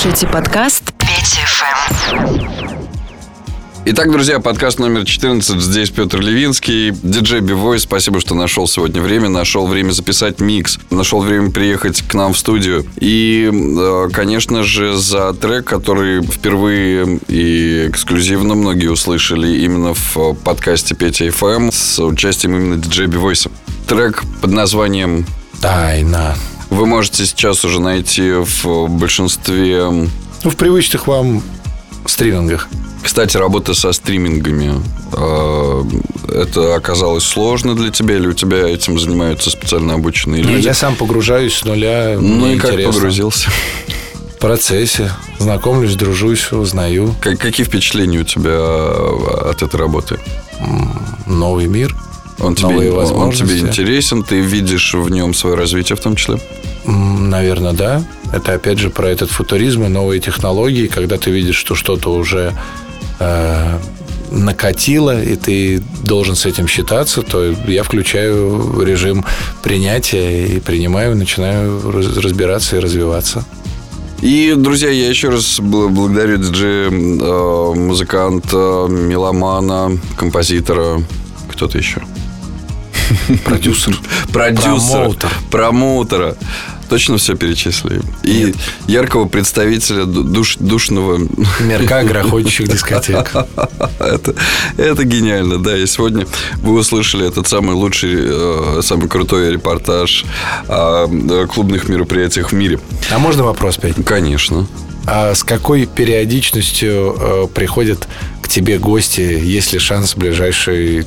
Слушаете подкаст Петя ФМ. Итак, друзья, подкаст номер 14. Здесь Петр Левинский, диджей Бивой. Спасибо, что нашел сегодня время, нашел время записать микс, нашел время приехать к нам в студию. И, э, конечно же, за трек, который впервые и эксклюзивно многие услышали именно в подкасте Петя FM с участием именно диджея Бивойса. Трек под названием Тайна. Вы можете сейчас уже найти в большинстве Ну, в привычных вам стримингах. Кстати, работа со стримингами, э, это оказалось сложно для тебя или у тебя этим занимаются специально обученные Не, люди? я сам погружаюсь с нуля. Ну и как интересно. погрузился? В процессе. Знакомлюсь, дружусь, узнаю. Как- какие впечатления у тебя от этой работы? Новый мир. Он тебе, он- тебе интересен, ты видишь в нем свое развитие в том числе? Наверное, да. Это опять же про этот футуризм и новые технологии, когда ты видишь, что что-то уже э, накатило, и ты должен с этим считаться, то я включаю режим принятия и принимаю, начинаю раз- разбираться и развиваться. И, друзья, я еще раз бл- благодарю диджея, э, музыканта, меломана, композитора, кто-то еще. Продюсер. Промоутер. Промоутера. Точно все перечислили. И яркого представителя ду- душ, душного... Мерка грохочущих дискотек. это, это гениально, да. И сегодня вы услышали этот самый лучший, э, самый крутой репортаж о клубных мероприятиях в мире. А можно вопрос, Петь? Конечно. А с какой периодичностью э, приходят к тебе гости, есть ли шанс в ближайший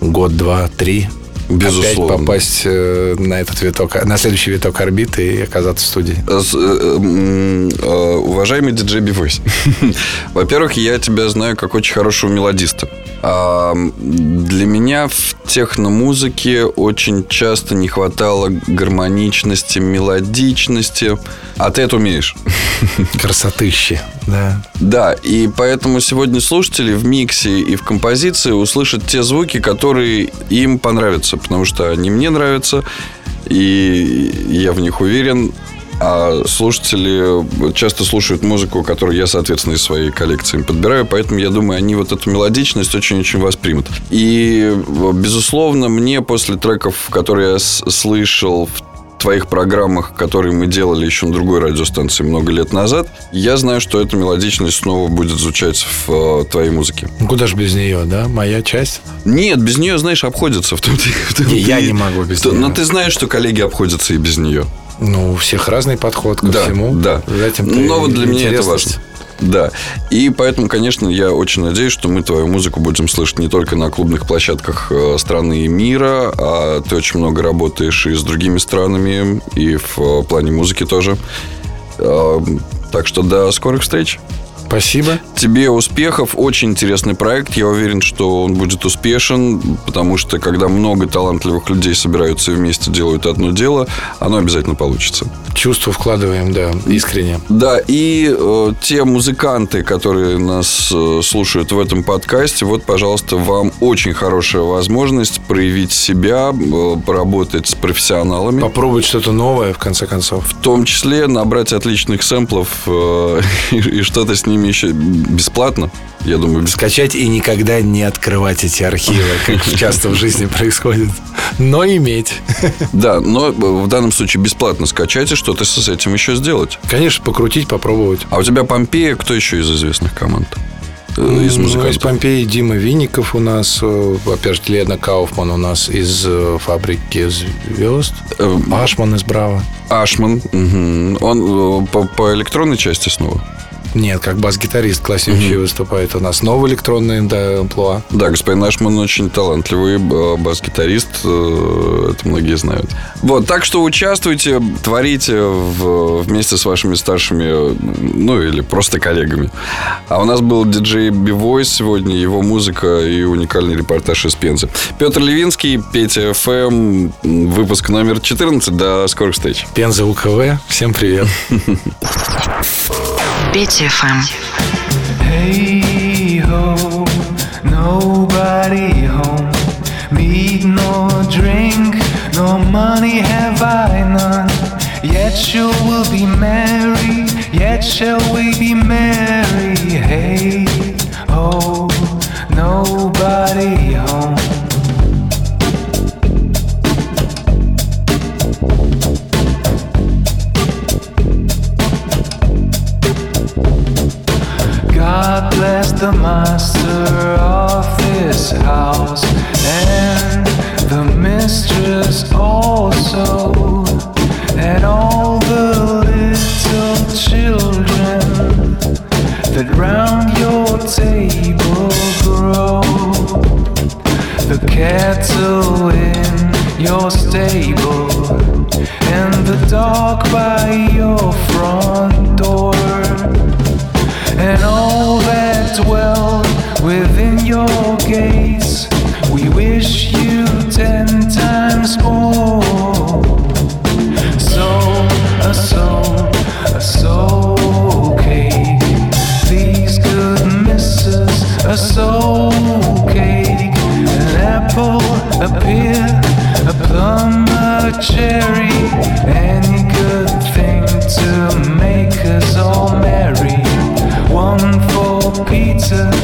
год, два, три Безусловно. опять попасть э, на этот виток, на следующий виток орбиты и оказаться в студии? Э, э, Уважаемый диджей Бивойс, во-первых, я тебя знаю как очень хорошего мелодиста. А, Для меня в техномузыке очень часто не хватало гармоничности, мелодичности. А ты это умеешь. Красотыще, да. Да, и поэтому сегодня слушатели в миксе и в композиции услышат те звуки, которые им понравятся, потому что они мне нравятся, и я в них уверен. А слушатели часто слушают музыку, которую я, соответственно, из своей коллекции подбираю, поэтому я думаю, они вот эту мелодичность очень-очень воспримут. И, безусловно, мне после треков, которые я слышал в твоих программах, которые мы делали еще на другой радиостанции много лет назад, я знаю, что эта мелодичность снова будет звучать в э, твоей музыке. Ну, Куда же без нее, да? Моя часть. Нет, без нее, знаешь, обходится. В том в том Не, я не могу без То- нее. Но ты знаешь, что коллеги обходятся и без нее. Ну, у всех разный подход ко Да, всему. да. Этом-то Но вот для меня это важно. Да. И поэтому, конечно, я очень надеюсь, что мы твою музыку будем слышать не только на клубных площадках э, страны и мира, а ты очень много работаешь и с другими странами, и в э, плане музыки тоже. Э, Так что до скорых встреч. Спасибо. Тебе успехов. Очень интересный проект. Я уверен, что он будет успешен, потому что когда много талантливых людей собираются и вместе делают одно дело, оно обязательно получится. Чувство вкладываем, да, искренне. Да, и э, те музыканты, которые нас э, слушают в этом подкасте, вот, пожалуйста, вам очень хорошая возможность проявить себя, э, поработать с профессионалами. Попробовать что-то новое, в конце концов. В том числе набрать отличных сэмплов э, и, и что-то с ними еще бесплатно. Я думаю, бесплатно. Скачать и никогда не открывать эти архивы, как часто в жизни происходит. Но иметь. Да, но в данном случае бесплатно скачать и что-то с этим еще сделать. Конечно, покрутить, попробовать. А у тебя Помпея, кто еще из известных команд? Э, Из Ну, из музыкантов? Помпеи Дима Винников у нас, э, опять же, Лена Кауфман у нас из э, «Фабрики звезд», Э, Ашман из «Браво». Ашман. мгм. Он по, по электронной части снова? Нет, как бас-гитарист класснючий выступает у нас. Новый электронный да, амплуа. Да, господин Ашман очень талантливый э, бас-гитарист, э, это многие знают. Вот, так что участвуйте, творите в- вместе с вашими старшими, ну или просто коллегами. А у нас был диджей Бивойс сегодня, его музыка и уникальный репортаж из Пензы. Петр Левинский, Петя ФМ, выпуск номер 14. До скорых встреч. Пенза УКВ. Всем привет. Петя Hey ho, nobody home. Meat nor drink, nor money have I none. Yet you will be merry, yet shall we be merry. Hey ho, nobody home. As the master of this house and the mistress also, and all the little children that round your table grow. The cattle in your stable, and the dog by your front door and all that dwell within your gaze, We wish you ten times more. So, a soul, a soul cake. These good misses, a soul cake. An apple, a pear, a plum, a cherry. Any good thing to make us all merry pizza.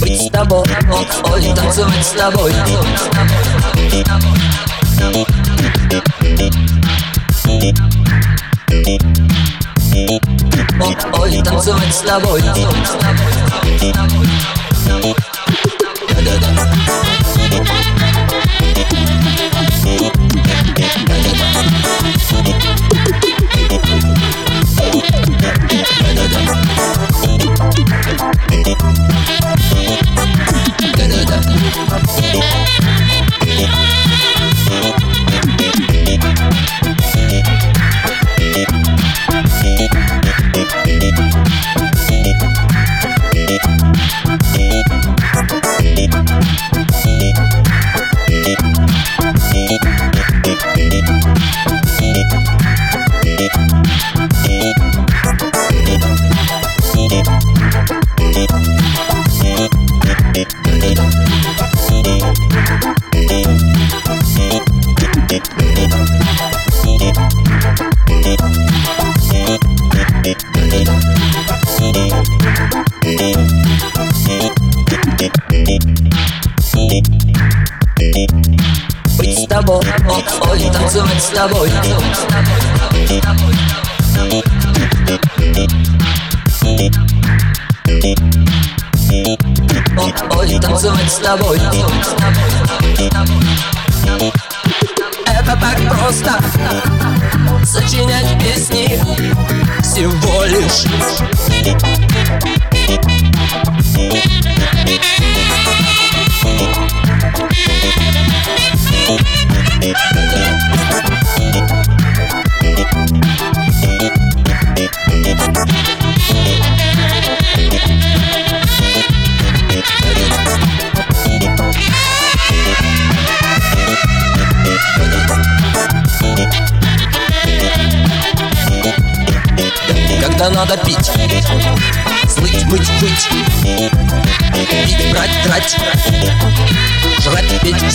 Być you, tobą, chodź tańcować z tobą. Chodź tańcować z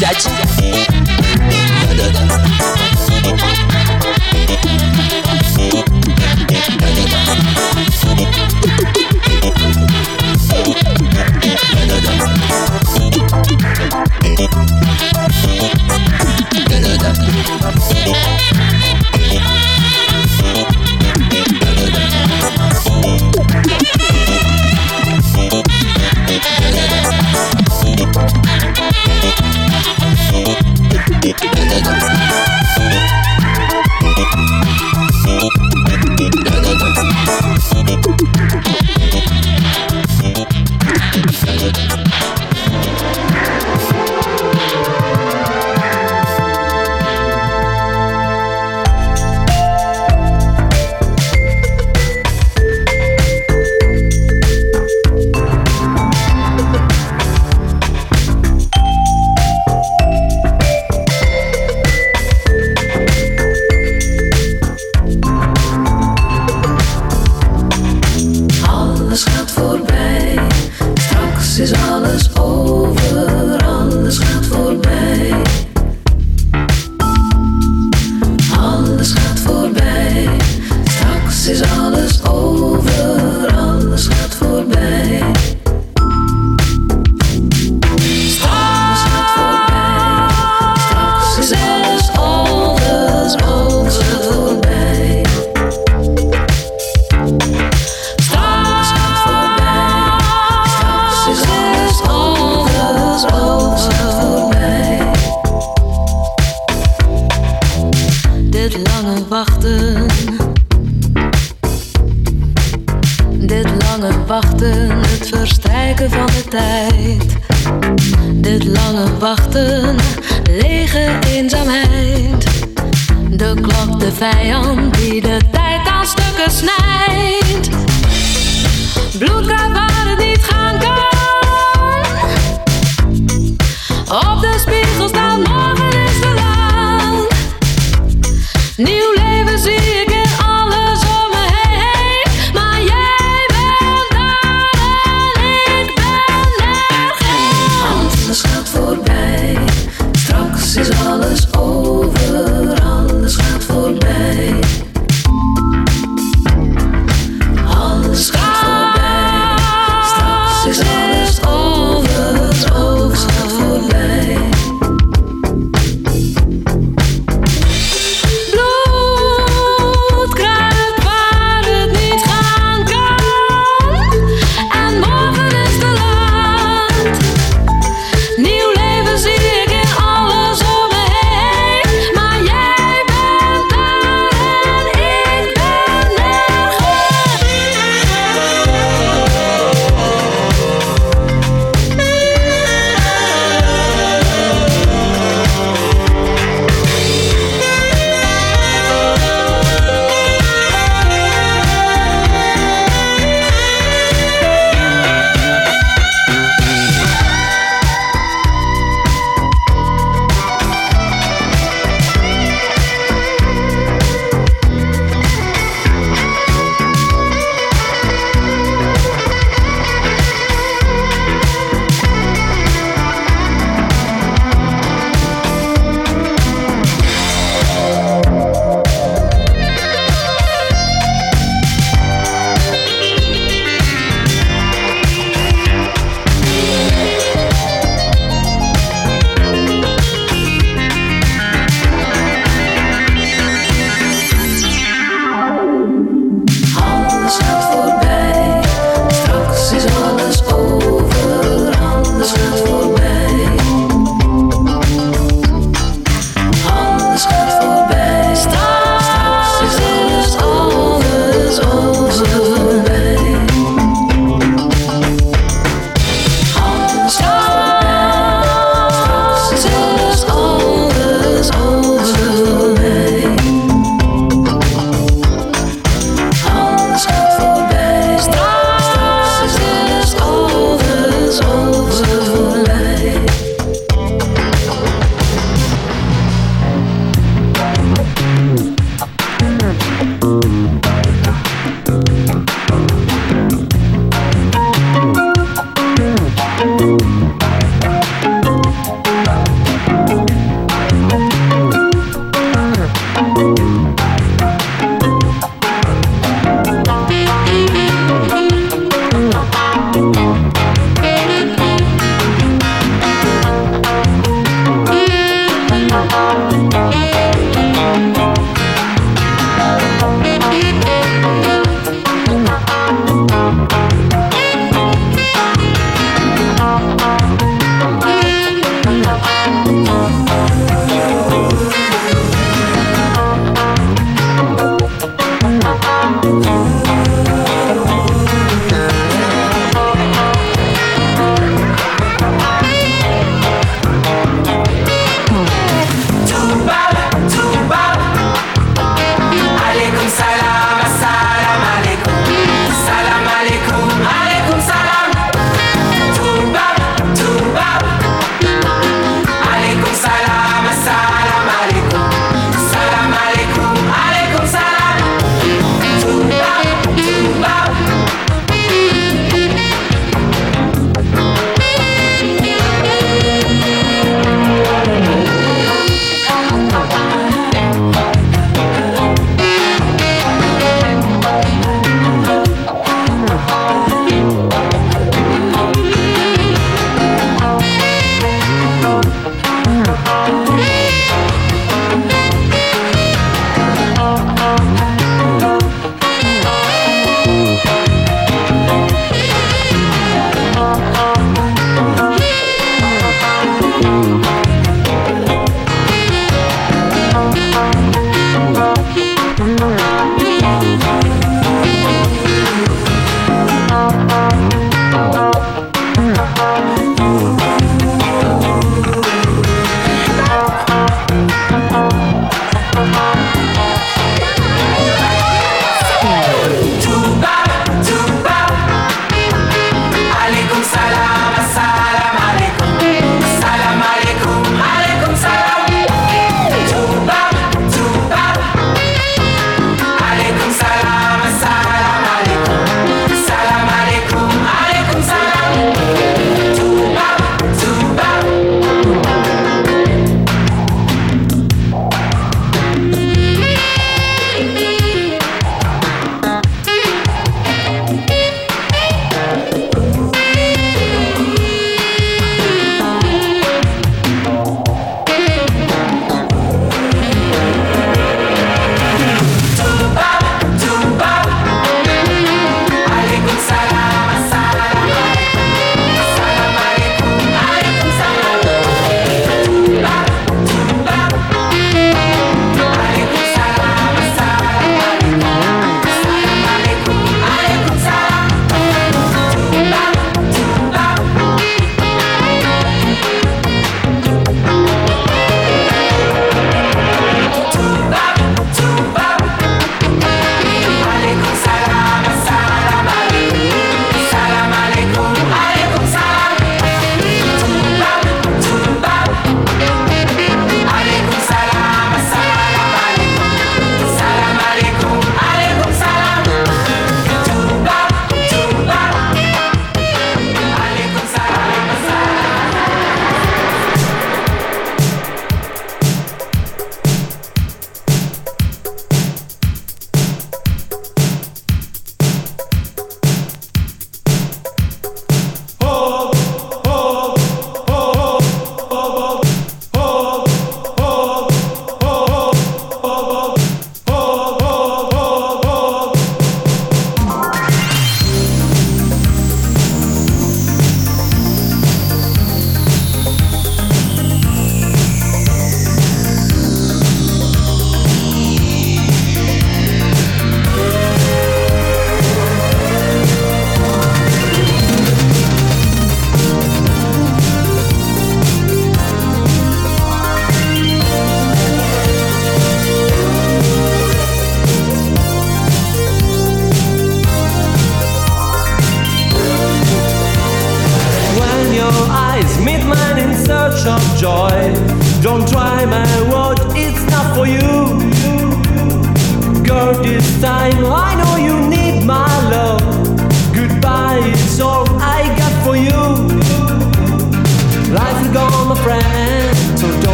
Cidade.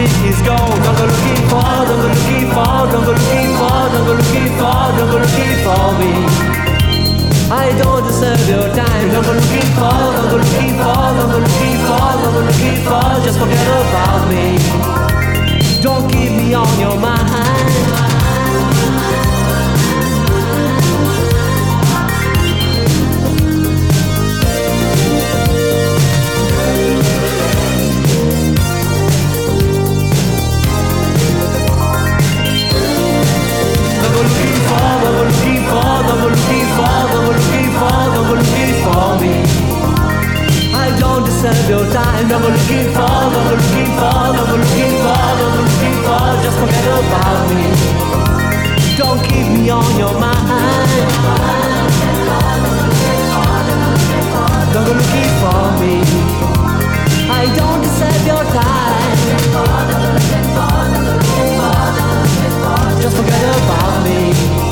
Is gold. Don't go looking for, don't go looking for, don't go looking for, don't go looking for, don't go looking for me. I don't deserve your time. Don't go looking for, don't go looking for, don't go looking for, don't go looking for. Just forget about me. Don't keep me on your mind. Don't your time. Don't go looking for, don't go looking for, don't go looking for, don't go looking for. Just forget about me. Don't keep me on your mind. Don't go looking for me. I don't deserve your time. Just forget about me.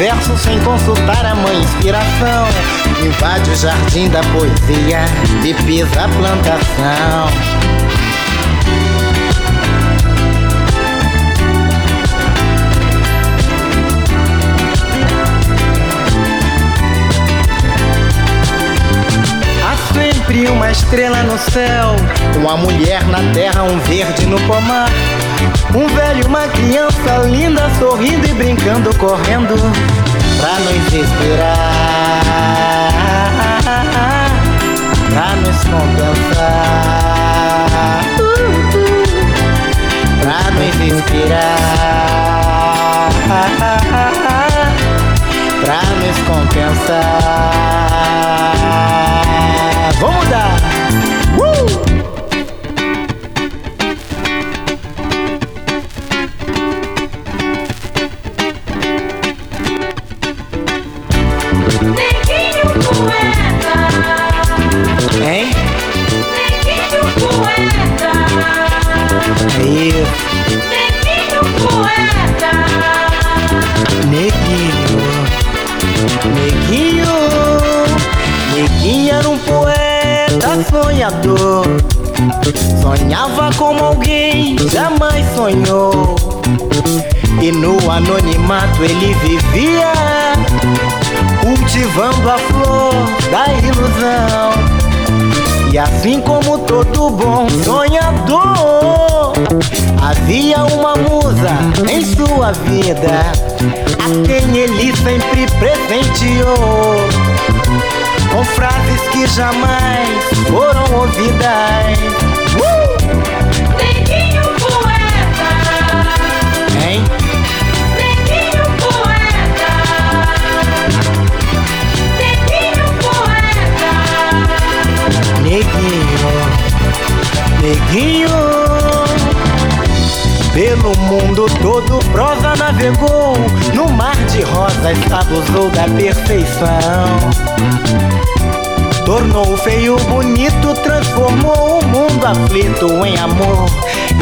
Verso sem consultar a mãe inspiração. Invade o jardim da poesia e pisa a plantação. Uma estrela no céu, uma mulher na terra, um verde no pomar. Um velho, uma criança linda, sorrindo e brincando, correndo pra nos inspirar, pra nos compensar, pra nos inspirar, pra nos compensar. Vamos dar! Uh! Neguinho poeta, Hein? neguinho poeta, Isso, neguinho poeta. neguinho. Neguinho, Neguinho era um sonhador. Sonhava como alguém jamais sonhou. E no anonimato ele vivia, cultivando a flor da ilusão. E assim como todo bom sonhador, havia uma musa em sua vida, a quem ele sempre presenteou, com frases que jamais foram ouvidas. Neguinho poeta, Hein? neguinho poeta, neguinho poeta. Neguinho, neguinho. Pelo mundo todo prosa navegou No mar de rosas abusou da perfeição. Tornou o feio bonito Transformou o mundo aflito em amor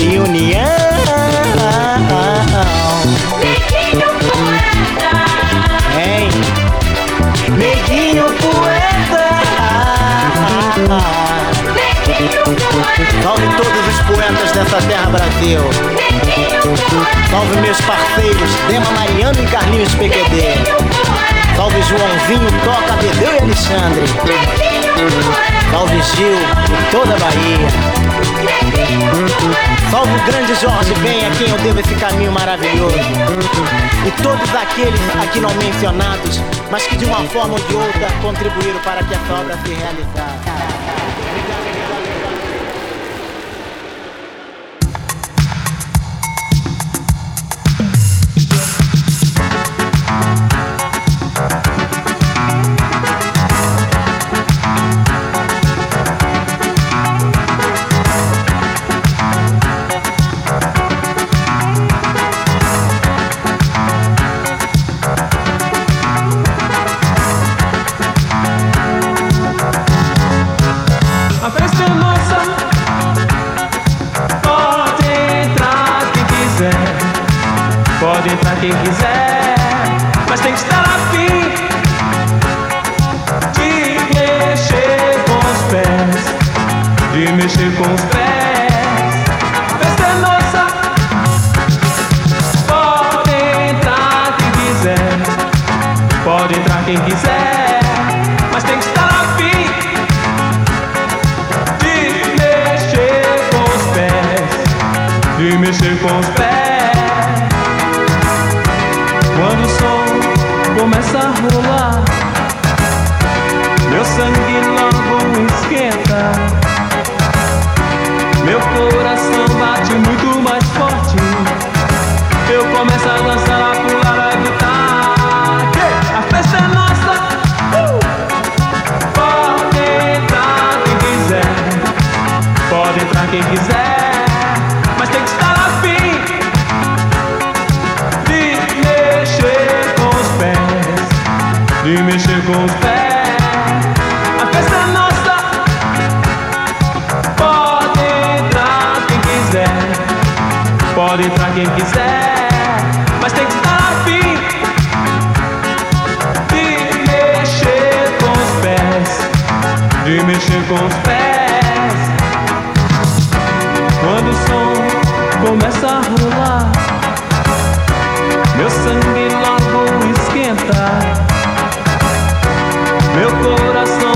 e união. Neguinho poeta, Hein? Neguinho poeta Salve todos os poetas dessa terra Brasil. Salve meus parceiros Dema Mariano e Carlinhos PQD Salve Joãozinho, Toca, Bedeu e Alexandre. Salve Gil e toda a Bahia. Salve o grande Jorge Ben, a quem eu devo esse caminho maravilhoso. E todos aqueles aqui não mencionados Mas que de uma forma ou de outra contribuíram para que essa obra se realizasse Thank you. começa a rolar. Meu sangue logo esquenta, meu coração.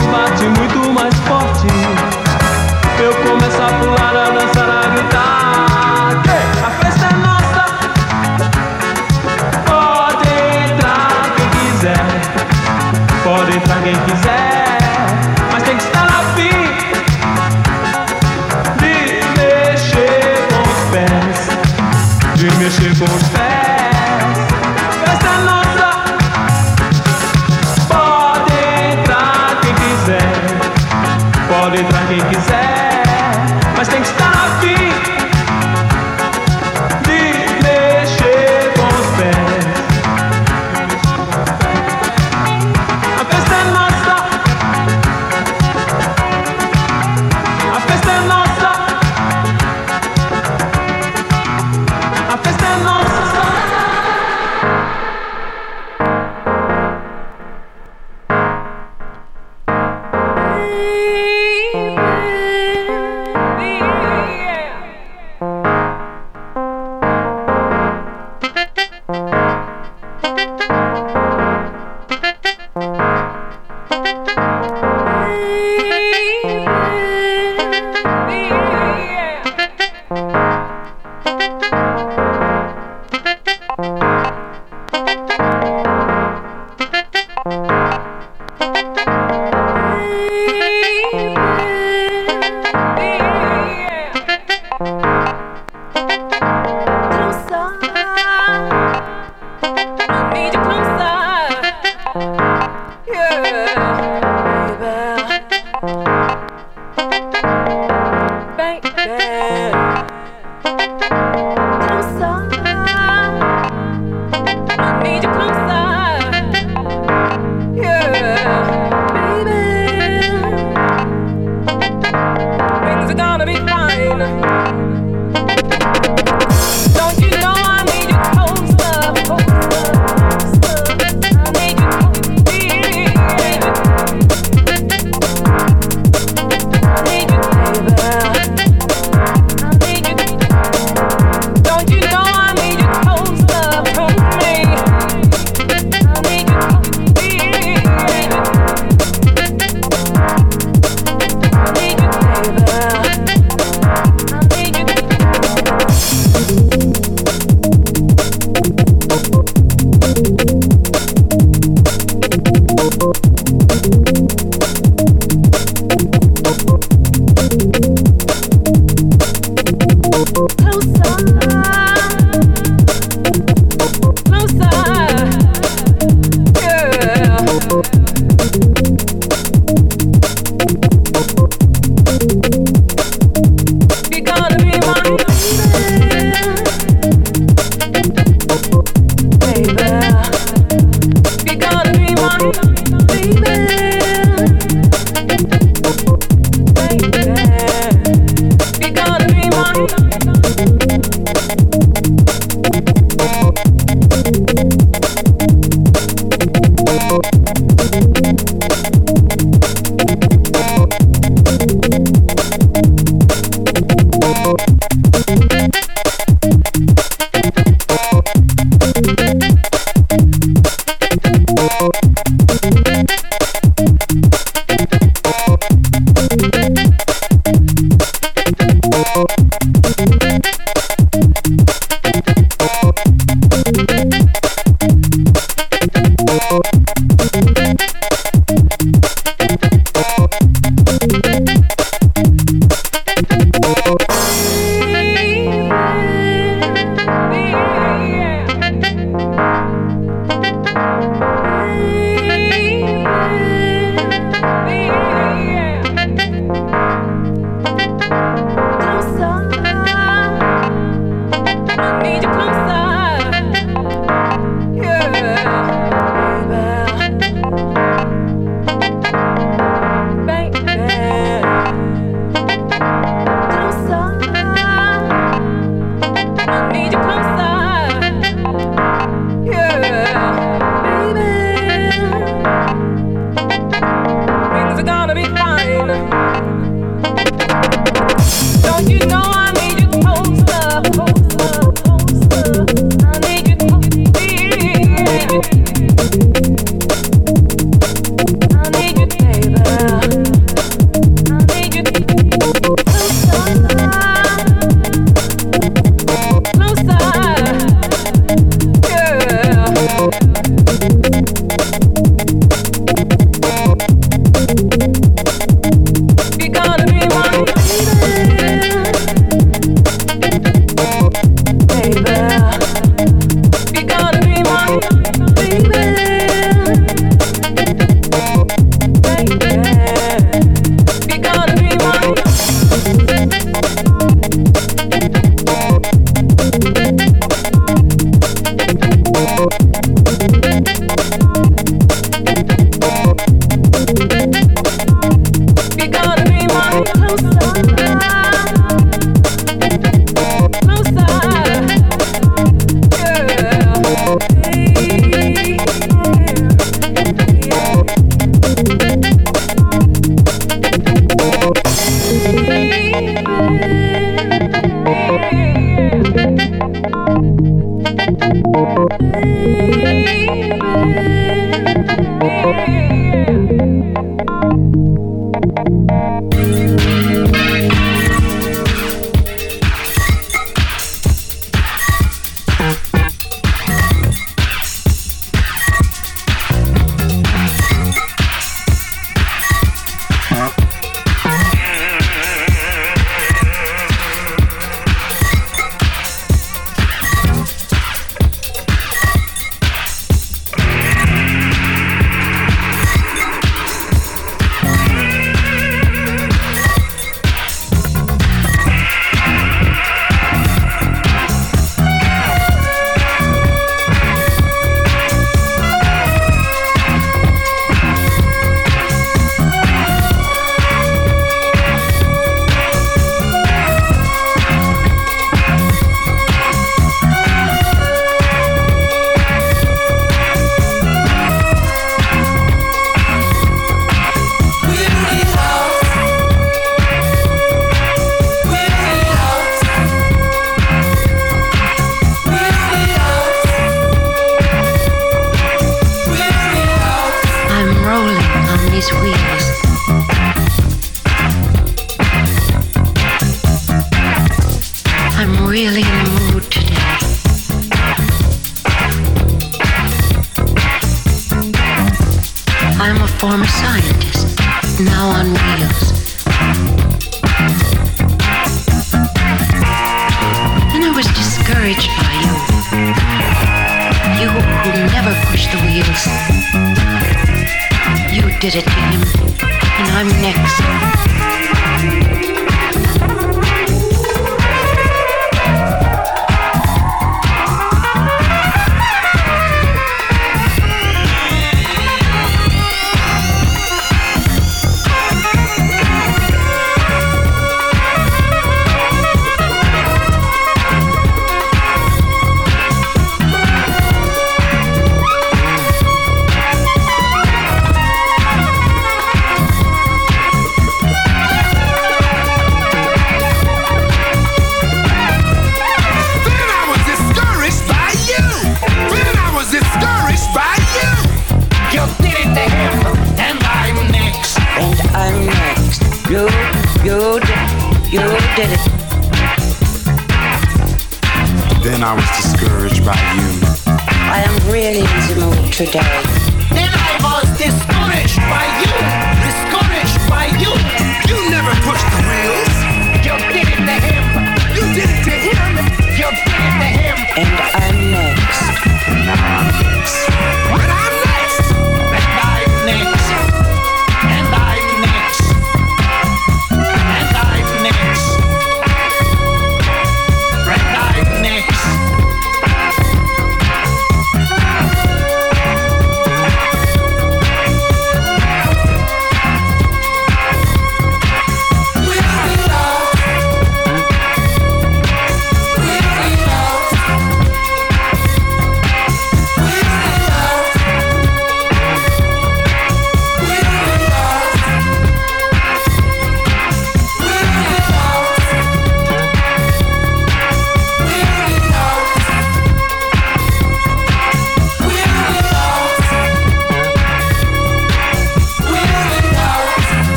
Thank you.